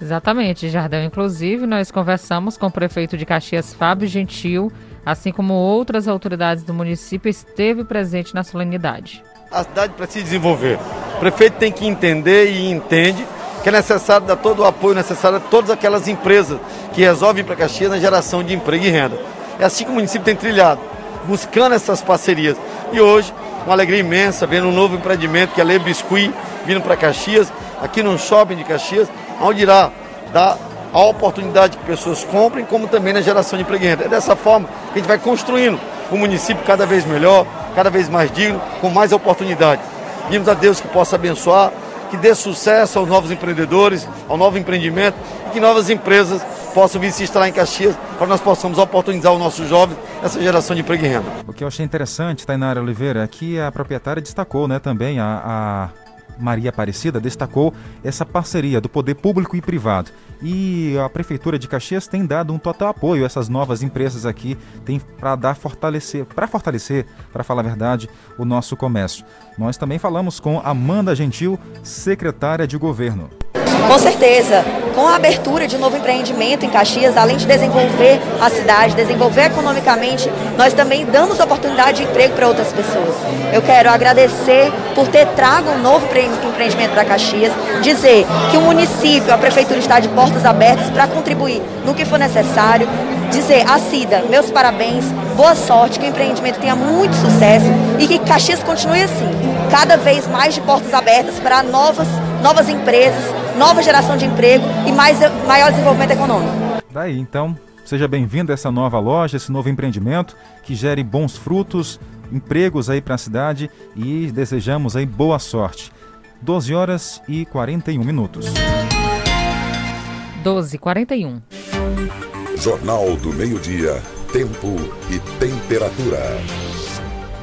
Exatamente, Jardel. Inclusive, nós conversamos com o prefeito de Caxias, Fábio Gentil, assim como outras autoridades do município, esteve presente na solenidade. A cidade precisa desenvolver. O prefeito tem que entender e entende que é necessário dar todo o apoio necessário a todas aquelas empresas que resolvem para Caxias na geração de emprego e renda. É assim que o município tem trilhado, buscando essas parcerias. E hoje, uma alegria imensa, vendo um novo empreendimento que é a Le Biscuit, vindo para Caxias, aqui no shopping de Caxias, onde irá dar a oportunidade que pessoas comprem, como também na geração de emprego. É dessa forma que a gente vai construindo o um município cada vez melhor, cada vez mais digno, com mais oportunidade. Pedimos a Deus que possa abençoar, que dê sucesso aos novos empreendedores, ao novo empreendimento e que novas empresas possam vir se instalar em Caxias para nós possamos oportunizar os nossos jovens essa geração de emprego e renda. O que eu achei interessante, Tainara Oliveira, é que a proprietária destacou né, também a, a Maria Aparecida destacou essa parceria do poder público e privado. E a Prefeitura de Caxias tem dado um total apoio a essas novas empresas aqui, tem para dar fortalecer, para fortalecer, para falar a verdade, o nosso comércio. Nós também falamos com Amanda Gentil, secretária de governo. Com certeza, com a abertura de novo empreendimento em Caxias, além de desenvolver a cidade, desenvolver economicamente, nós também damos oportunidade de emprego para outras pessoas. Eu quero agradecer por ter trago um novo empreendimento para Caxias, dizer que o município, a prefeitura está de portas abertas para contribuir no que for necessário, dizer a Cida, meus parabéns, boa sorte, que o empreendimento tenha muito sucesso e que Caxias continue assim, cada vez mais de portas abertas para novas, novas empresas, nova geração de emprego e mais, maior desenvolvimento econômico. Daí, então, seja bem-vindo a essa nova loja, esse novo empreendimento que gere bons frutos, empregos aí para a cidade e desejamos aí boa sorte. 12 horas e 41 minutos. 12 41. Jornal do Meio-Dia, Tempo e Temperatura.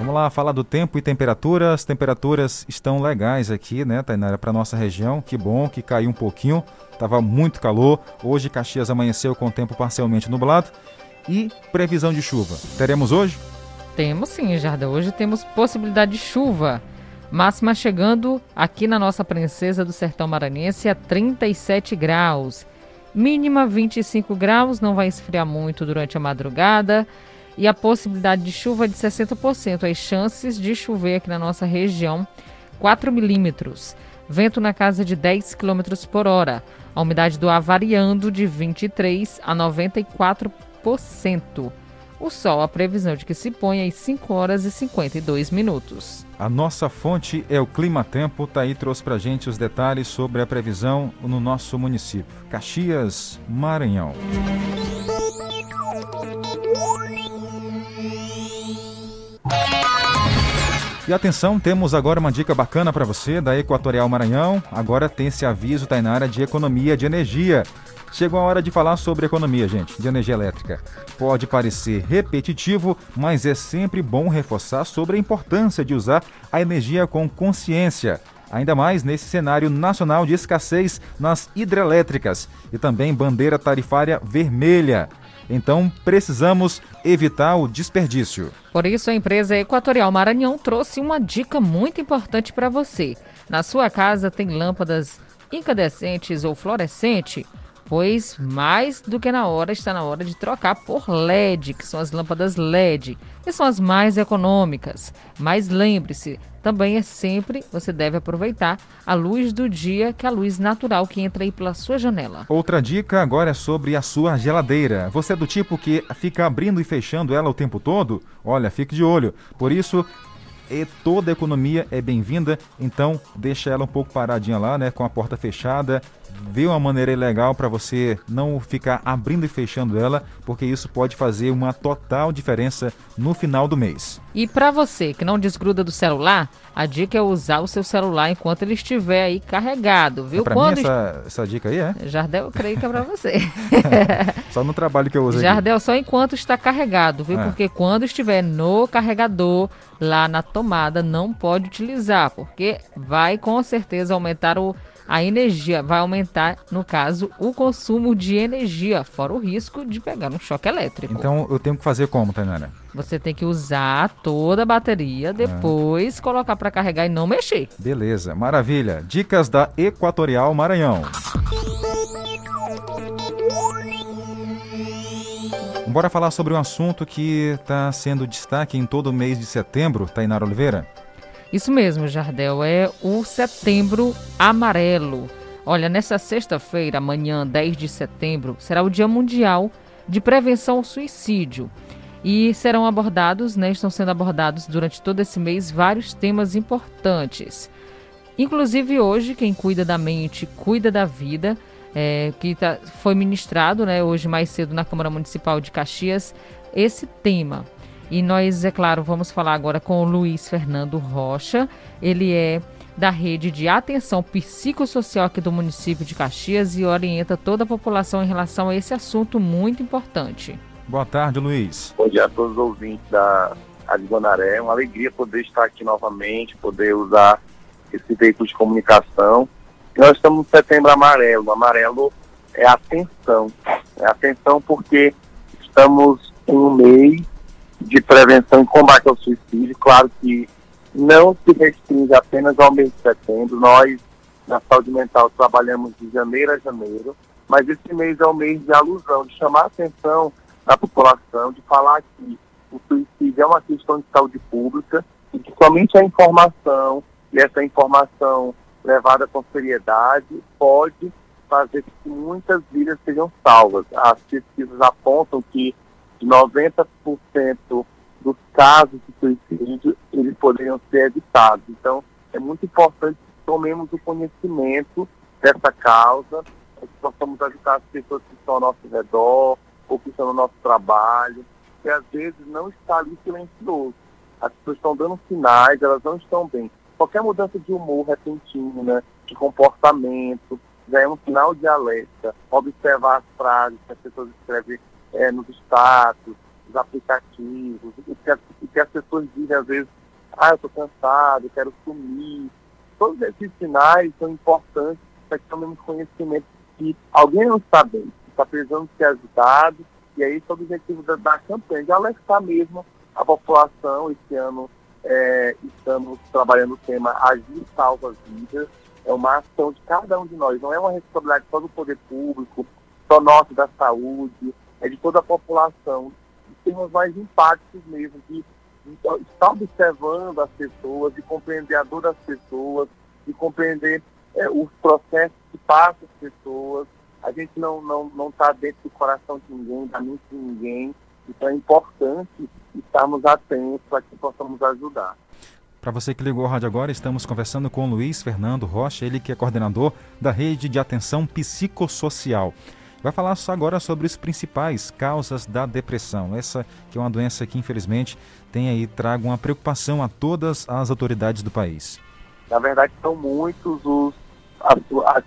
Vamos lá falar do tempo e temperatura. As temperaturas estão legais aqui, né, Tainara, para nossa região. Que bom que caiu um pouquinho. Tava muito calor. Hoje Caxias amanheceu com o tempo parcialmente nublado. E previsão de chuva. Teremos hoje? Temos sim, Jardim. Hoje temos possibilidade de chuva. Máxima chegando aqui na nossa princesa do sertão maranhense a 37 graus. Mínima 25 graus, não vai esfriar muito durante a madrugada. E a possibilidade de chuva de 60%. As chances de chover aqui na nossa região, 4 milímetros. Vento na casa de 10 km por hora. A umidade do ar variando de 23% a 94%. O sol, a previsão de que se põe às 5 horas e 52 minutos. A nossa fonte é o Clima Tempo. Tá aí trouxe pra gente os detalhes sobre a previsão no nosso município. Caxias, Maranhão. E atenção, temos agora uma dica bacana para você da Equatorial Maranhão. Agora tem esse aviso, na área de economia de energia. Chegou a hora de falar sobre economia, gente, de energia elétrica. Pode parecer repetitivo, mas é sempre bom reforçar sobre a importância de usar a energia com consciência. Ainda mais nesse cenário nacional de escassez nas hidrelétricas e também bandeira tarifária vermelha. Então, precisamos evitar o desperdício. Por isso, a empresa Equatorial Maranhão trouxe uma dica muito importante para você. Na sua casa tem lâmpadas incandescentes ou fluorescente? Pois mais do que na hora, está na hora de trocar por LED, que são as lâmpadas LED, que são as mais econômicas. Mas lembre-se, também é sempre, você deve aproveitar a luz do dia, que é a luz natural que entra aí pela sua janela. Outra dica agora é sobre a sua geladeira. Você é do tipo que fica abrindo e fechando ela o tempo todo? Olha, fique de olho. Por isso, e toda a economia é bem-vinda, então deixa ela um pouco paradinha lá, né, com a porta fechada, vê uma maneira legal para você não ficar abrindo e fechando ela, porque isso pode fazer uma total diferença no final do mês. E para você que não desgruda do celular, a dica é usar o seu celular enquanto ele estiver aí carregado, viu? É pra Quando mim essa, essa dica aí, é? Jardel, eu creio que é para você. <laughs> só no trabalho que eu uso Jardel, aqui. só enquanto está carregado, viu? É. Porque quando estiver no carregador, lá na tomada, não pode utilizar, porque vai com certeza aumentar o a energia vai aumentar, no caso, o consumo de energia, fora o risco de pegar um choque elétrico. Então eu tenho que fazer como, Tainara? Você tem que usar toda a bateria, ah. depois ah. colocar para carregar e não mexer. Beleza, maravilha. Dicas da Equatorial Maranhão. Bora falar sobre um assunto que está sendo destaque em todo o mês de setembro, Tainara Oliveira. Isso mesmo, Jardel, é o Setembro Amarelo. Olha, nessa sexta-feira, amanhã, 10 de setembro, será o Dia Mundial de Prevenção ao Suicídio. E serão abordados, né, estão sendo abordados durante todo esse mês vários temas importantes. Inclusive hoje, quem cuida da mente, cuida da vida, é, que tá, foi ministrado né, hoje mais cedo na Câmara Municipal de Caxias, esse tema. E nós, é claro, vamos falar agora com o Luiz Fernando Rocha. Ele é da rede de atenção psicossocial aqui do município de Caxias e orienta toda a população em relação a esse assunto muito importante. Boa tarde, Luiz. Bom dia a todos os ouvintes da Rádio Guanaré. É uma alegria poder estar aqui novamente, poder usar esse veículo de comunicação. Nós estamos no setembro amarelo. Amarelo é atenção. É atenção porque estamos em um mês de prevenção e combate ao suicídio. Claro que não se restringe apenas ao mês de setembro. Nós, na saúde mental, trabalhamos de janeiro a janeiro, mas esse mês é o mês de alusão, de chamar a atenção da população, de falar que o suicídio é uma questão de saúde pública e que somente a informação e essa informação levada com seriedade pode fazer que muitas vidas sejam salvas. As pesquisas apontam que 90% dos casos de suicídio eles poderiam ser evitados. Então, é muito importante que tomemos o conhecimento dessa causa, que possamos ajudar as pessoas que estão ao nosso redor, ou que estão no nosso trabalho, que às vezes não está ali silencioso. As pessoas estão dando sinais, elas não estão bem. Qualquer mudança de humor repentina, de comportamento, já é um sinal de alerta. Observar as frases que as pessoas escrevem é, nos status, nos aplicativos, o que, as, o que as pessoas dizem às vezes, ah, eu estou cansado, eu quero sumir. Todos esses sinais são importantes para que tomemos conhecimento que alguém não está bem, está precisando ser ajudado, e aí esse é o objetivo da, da campanha, de alertar mesmo a população. Esse ano é, estamos trabalhando o tema Agir Salva Vidas, é uma ação de cada um de nós, não é uma responsabilidade só do poder público, só nosso da saúde, é de toda a população. E temos mais impactos mesmo, de, de estar observando as pessoas, de compreender a dor das pessoas, de compreender é, os processos que passam as pessoas. A gente não está não, não tá dentro do coração de ninguém, da mente de ninguém. Então é importante estarmos atentos para que possamos ajudar. Para você que ligou o rádio agora, estamos conversando com Luiz Fernando Rocha, ele que é coordenador da Rede de Atenção Psicossocial. Vai falar agora sobre as principais causas da depressão. Essa que é uma doença que, infelizmente, tem aí, traga uma preocupação a todas as autoridades do país. Na verdade, são muitos os, as, as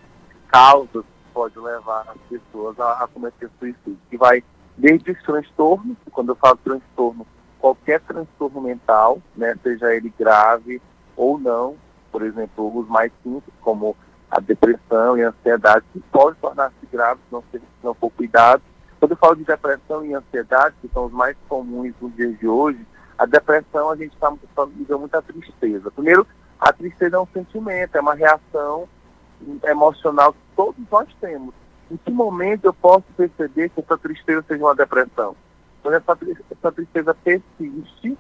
causas que podem levar as pessoas a, a cometer suicídio, que vai desde os transtornos, quando eu falo transtorno, qualquer transtorno mental, né, seja ele grave ou não, por exemplo, os mais simples, como a depressão e a ansiedade, que podem tornar-se graves se não, se não for cuidado. Quando eu falo de depressão e ansiedade, que são os mais comuns nos dias de hoje, a depressão a gente está vivendo muita tristeza. Primeiro, a tristeza é um sentimento, é uma reação emocional que todos nós temos. Em que momento eu posso perceber que essa tristeza seja uma depressão? Quando essa, essa tristeza persiste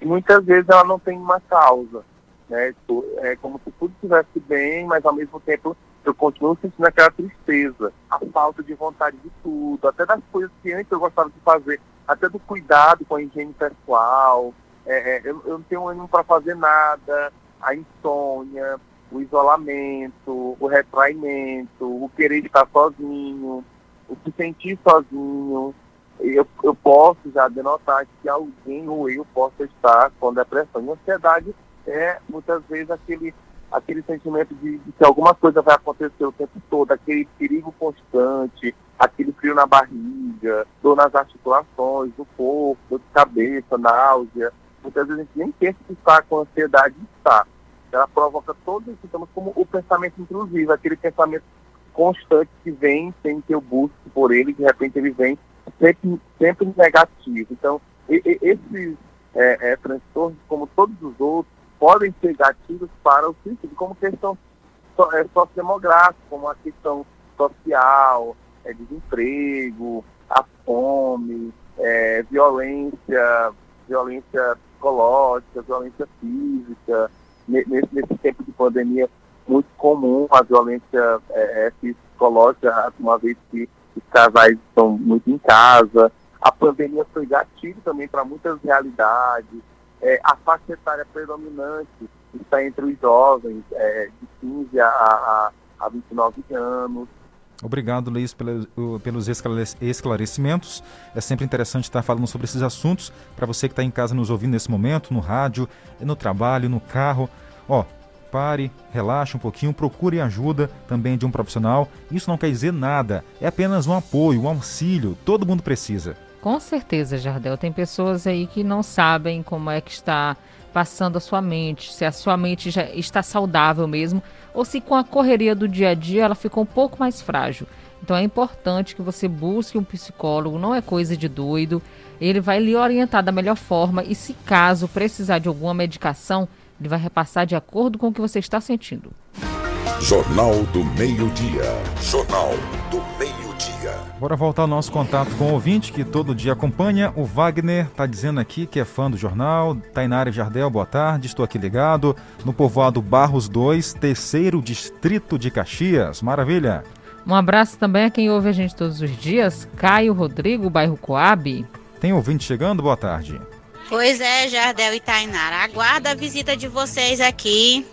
e muitas vezes ela não tem uma causa. Né? É como se tudo estivesse bem, mas ao mesmo tempo eu continuo sentindo aquela tristeza, a falta de vontade de tudo, até das coisas que antes eu gostava de fazer, até do cuidado com a higiene pessoal, é, é eu, eu, não tenho ânimo para fazer nada, a insônia, o isolamento, o retraimento, o querer estar sozinho, o se sentir sozinho. Eu, eu posso já denotar que alguém ou eu possa estar com depressão. E ansiedade é muitas vezes aquele, aquele sentimento de, de que alguma coisa vai acontecer o tempo todo, aquele perigo constante, aquele frio na barriga, dor nas articulações, do corpo, dor de cabeça, náusea. Muitas vezes a gente nem pensa que está com ansiedade está ela provoca todos os sintomas, como o pensamento intrusivo, aquele pensamento constante que vem sem que eu busque por ele, de repente ele vem sempre, sempre negativo. Então, esses é, é, transtornos, como todos os outros, podem ser gatilhos para o suicídio, como questão so, é, sociodemográfica, como a questão social, é, desemprego, a fome, é, violência, violência psicológica, violência física, nesse, nesse tempo de pandemia, muito comum a violência é, é, psicológica, uma vez que os casais estão muito em casa. A pandemia foi gatilho também para muitas realidades. É, a faixa etária predominante está entre os jovens, é, de 15 a, a, a 29 anos. Obrigado, Luiz, pelos esclarecimentos. É sempre interessante estar falando sobre esses assuntos. Para você que está em casa nos ouvindo nesse momento, no rádio, no trabalho, no carro. Ó, pare, relaxe um pouquinho, procure ajuda também de um profissional. Isso não quer dizer nada, é apenas um apoio, um auxílio. Todo mundo precisa. Com certeza, Jardel. Tem pessoas aí que não sabem como é que está passando a sua mente, se a sua mente já está saudável mesmo, ou se com a correria do dia a dia ela ficou um pouco mais frágil. Então é importante que você busque um psicólogo, não é coisa de doido. Ele vai lhe orientar da melhor forma e, se caso precisar de alguma medicação, ele vai repassar de acordo com o que você está sentindo. Jornal do Meio-Dia. Jornal do Meio-Dia. Bora voltar ao nosso contato com o ouvinte que todo dia acompanha. O Wagner está dizendo aqui que é fã do jornal. Tainara Jardel, boa tarde. Estou aqui ligado no povoado Barros 2, terceiro distrito de Caxias. Maravilha. Um abraço também a quem ouve a gente todos os dias, Caio Rodrigo, bairro Coab. Tem ouvinte chegando? Boa tarde. Pois é, Jardel e Tainara. Aguarda a visita de vocês aqui.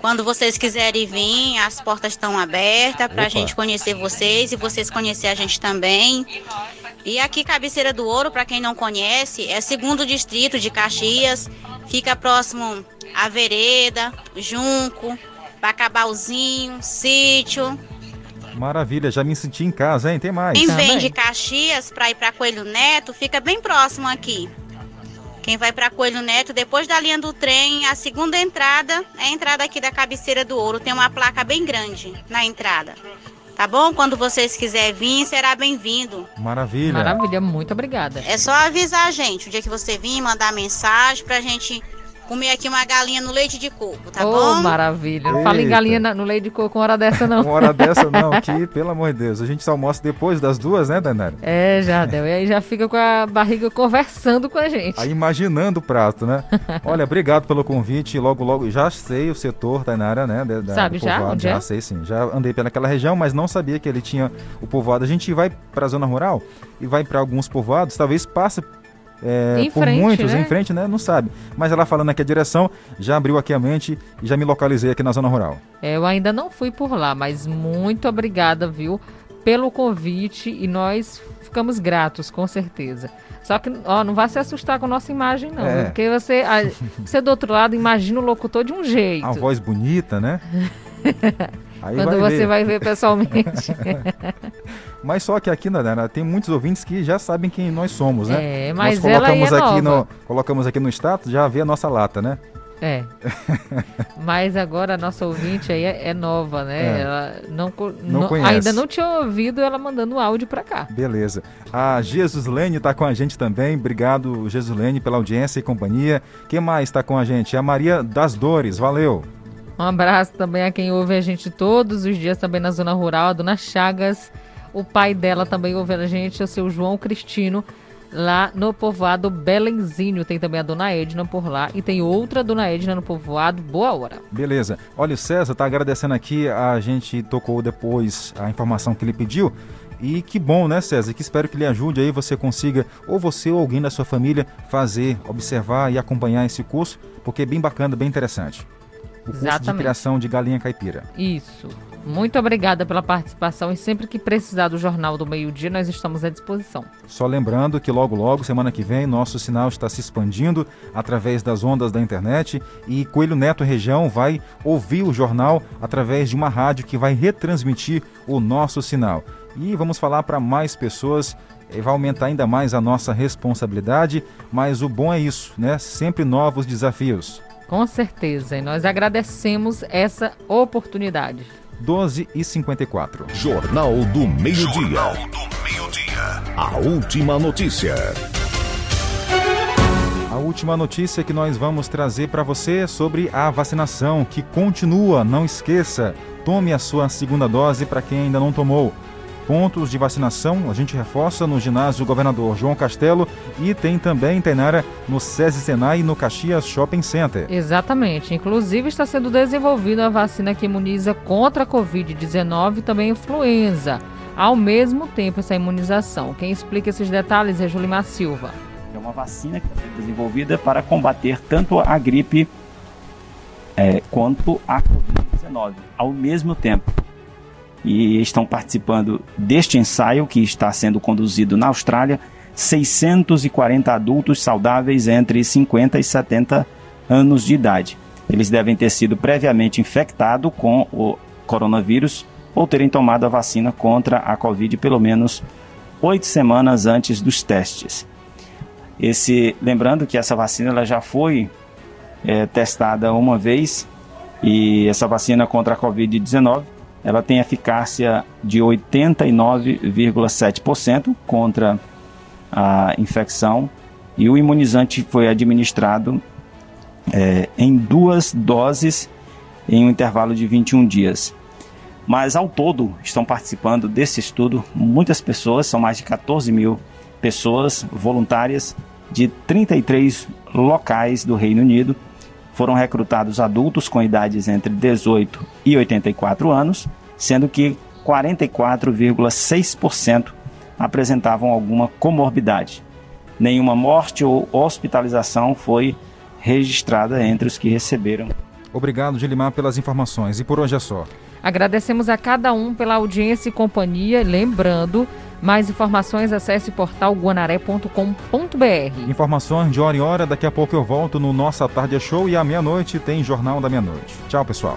Quando vocês quiserem vir, as portas estão abertas para a gente conhecer vocês e vocês conhecer a gente também. E aqui, Cabeceira do Ouro, para quem não conhece, é segundo distrito de Caxias. Fica próximo à Vereda, Junco, Bacabauzinho, Sítio. Maravilha, já me senti em casa, hein? Tem mais. Quem vem de Caxias para ir para Coelho Neto, fica bem próximo aqui. Quem vai para Coelho Neto, depois da linha do trem, a segunda entrada é a entrada aqui da Cabeceira do Ouro. Tem uma placa bem grande na entrada. Tá bom? Quando vocês quiserem vir, será bem-vindo. Maravilha. Maravilha, muito obrigada. É só avisar a gente o dia que você vir, mandar mensagem pra gente comer aqui uma galinha no leite de coco, tá oh, bom? maravilha. Não fala em galinha no leite de coco uma hora dessa, não. Uma hora dessa <laughs> não, que pelo amor de Deus. A gente só almoça depois das duas, né, Danara? É, Jardel. E aí já fica com a barriga conversando com a gente. Aí imaginando o prato, né? <laughs> Olha, obrigado pelo convite. Logo, logo, já sei o setor, Tainara, né? da- da- Sabe já? Onde é? Já sei sim. Já andei pelaquela região, mas não sabia que ele tinha o povoado. A gente vai para a zona rural e vai para alguns povoados, talvez passe é, Em por frente, muitos né? em frente, né? Não sabe. Mas ela falando aqui a direção, já abriu aqui a mente e já me localizei aqui na zona rural. É, eu ainda não fui por lá, mas muito obrigada, viu, pelo convite e nós ficamos gratos, com certeza. Só que, ó, não vai se assustar com a nossa imagem, não. É. Porque você, a- você do outro lado imagina o locutor de um jeito. A voz bonita, né? <laughs> Quando vai você ver. vai ver pessoalmente. <laughs> Mas só que aqui, Nana, tem muitos ouvintes que já sabem quem nós somos, né? É, mas nós ela colocamos é aqui nova. no colocamos aqui no status, já vê a nossa lata, né? É. <laughs> Mas agora a nossa ouvinte aí é, é nova, né? É. Ela não, Não não- conhece. ainda não tinha ouvido ela mandando áudio pra cá. Beleza. A Jesuslene está com a gente também. Obrigado, Jesuslene, pela audiência e companhia. Quem mais está com a gente? A Maria das Dores. Valeu. Um abraço também a quem ouve a gente todos os dias também na zona rural, a dona Chagas. O pai dela também ouve a gente, o seu João Cristino, lá no povoado Belenzinho. Tem também a dona Edna por lá e tem outra dona Edna no povoado Boa Hora. Beleza. Olha, o César está agradecendo aqui. A gente tocou depois a informação que ele pediu. E que bom, né, César? Que espero que lhe ajude aí, você consiga, ou você ou alguém da sua família, fazer, observar e acompanhar esse curso, porque é bem bacana, bem interessante. O curso de Exatamente. criação de galinha caipira. Isso. Muito obrigada pela participação e sempre que precisar do Jornal do Meio Dia, nós estamos à disposição. Só lembrando que logo logo, semana que vem, nosso sinal está se expandindo através das ondas da internet e Coelho Neto Região vai ouvir o jornal através de uma rádio que vai retransmitir o nosso sinal. E vamos falar para mais pessoas, vai aumentar ainda mais a nossa responsabilidade, mas o bom é isso, né? Sempre novos desafios. Com certeza. E nós agradecemos essa oportunidade. 12 e 54. Jornal do Meio-Dia. A última notícia. A última notícia que nós vamos trazer para você é sobre a vacinação, que continua. Não esqueça, tome a sua segunda dose para quem ainda não tomou. Pontos de vacinação a gente reforça no ginásio Governador João Castelo e tem também, Tainara, no SESI Senai e no Caxias Shopping Center. Exatamente. Inclusive está sendo desenvolvida a vacina que imuniza contra a Covid-19 e também a influenza. Ao mesmo tempo, essa imunização. Quem explica esses detalhes é Julimar Silva. É uma vacina que está sendo desenvolvida para combater tanto a gripe é, quanto a Covid-19 ao mesmo tempo. E estão participando deste ensaio que está sendo conduzido na Austrália 640 adultos saudáveis entre 50 e 70 anos de idade. Eles devem ter sido previamente infectados com o coronavírus ou terem tomado a vacina contra a Covid pelo menos oito semanas antes dos testes. Esse, lembrando que essa vacina ela já foi é, testada uma vez e essa vacina contra a Covid-19 ela tem eficácia de 89,7% contra a infecção e o imunizante foi administrado é, em duas doses em um intervalo de 21 dias. Mas ao todo estão participando desse estudo muitas pessoas, são mais de 14 mil pessoas voluntárias de 33 locais do Reino Unido. Foram recrutados adultos com idades entre 18 e 84 anos, sendo que 44,6% apresentavam alguma comorbidade. Nenhuma morte ou hospitalização foi registrada entre os que receberam. Obrigado, Gelimar, pelas informações. E por hoje é só. Agradecemos a cada um pela audiência e companhia. Lembrando, mais informações acesse portal guanaré.com.br. Informações de hora em hora. Daqui a pouco eu volto no Nossa Tarde Show e à meia-noite tem Jornal da Meia-Noite. Tchau, pessoal.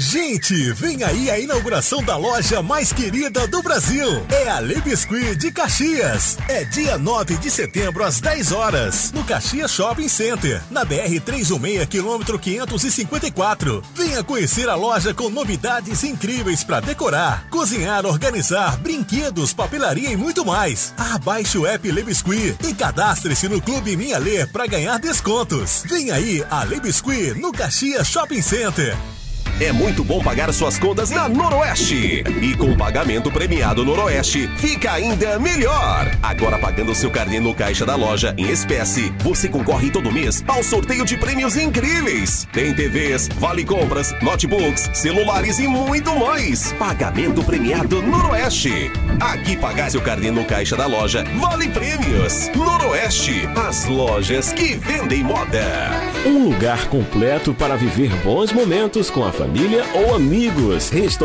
Gente, vem aí a inauguração da loja mais querida do Brasil. É a Le Biscuit de Caxias. É dia 9 de setembro às 10 horas, no Caxias Shopping Center, na BR 316, quilômetro 554. Venha conhecer a loja com novidades incríveis para decorar, cozinhar, organizar, brinquedos, papelaria e muito mais. Abaixe o app Le Biscuit e cadastre-se no Clube Minha Lê para ganhar descontos. Vem aí a Le Biscuit no Caxias Shopping Center. É muito bom pagar suas contas na Noroeste. E com o pagamento premiado Noroeste, fica ainda melhor. Agora pagando seu carnê no caixa da loja em espécie, você concorre todo mês ao sorteio de prêmios incríveis. Tem TVs, vale compras, notebooks, celulares e muito mais. Pagamento premiado Noroeste. Aqui pagar seu carnê no caixa da loja, vale prêmios. Noroeste, as lojas que vendem moda. Um lugar completo para viver bons momentos com a família ou amigos. Restaurante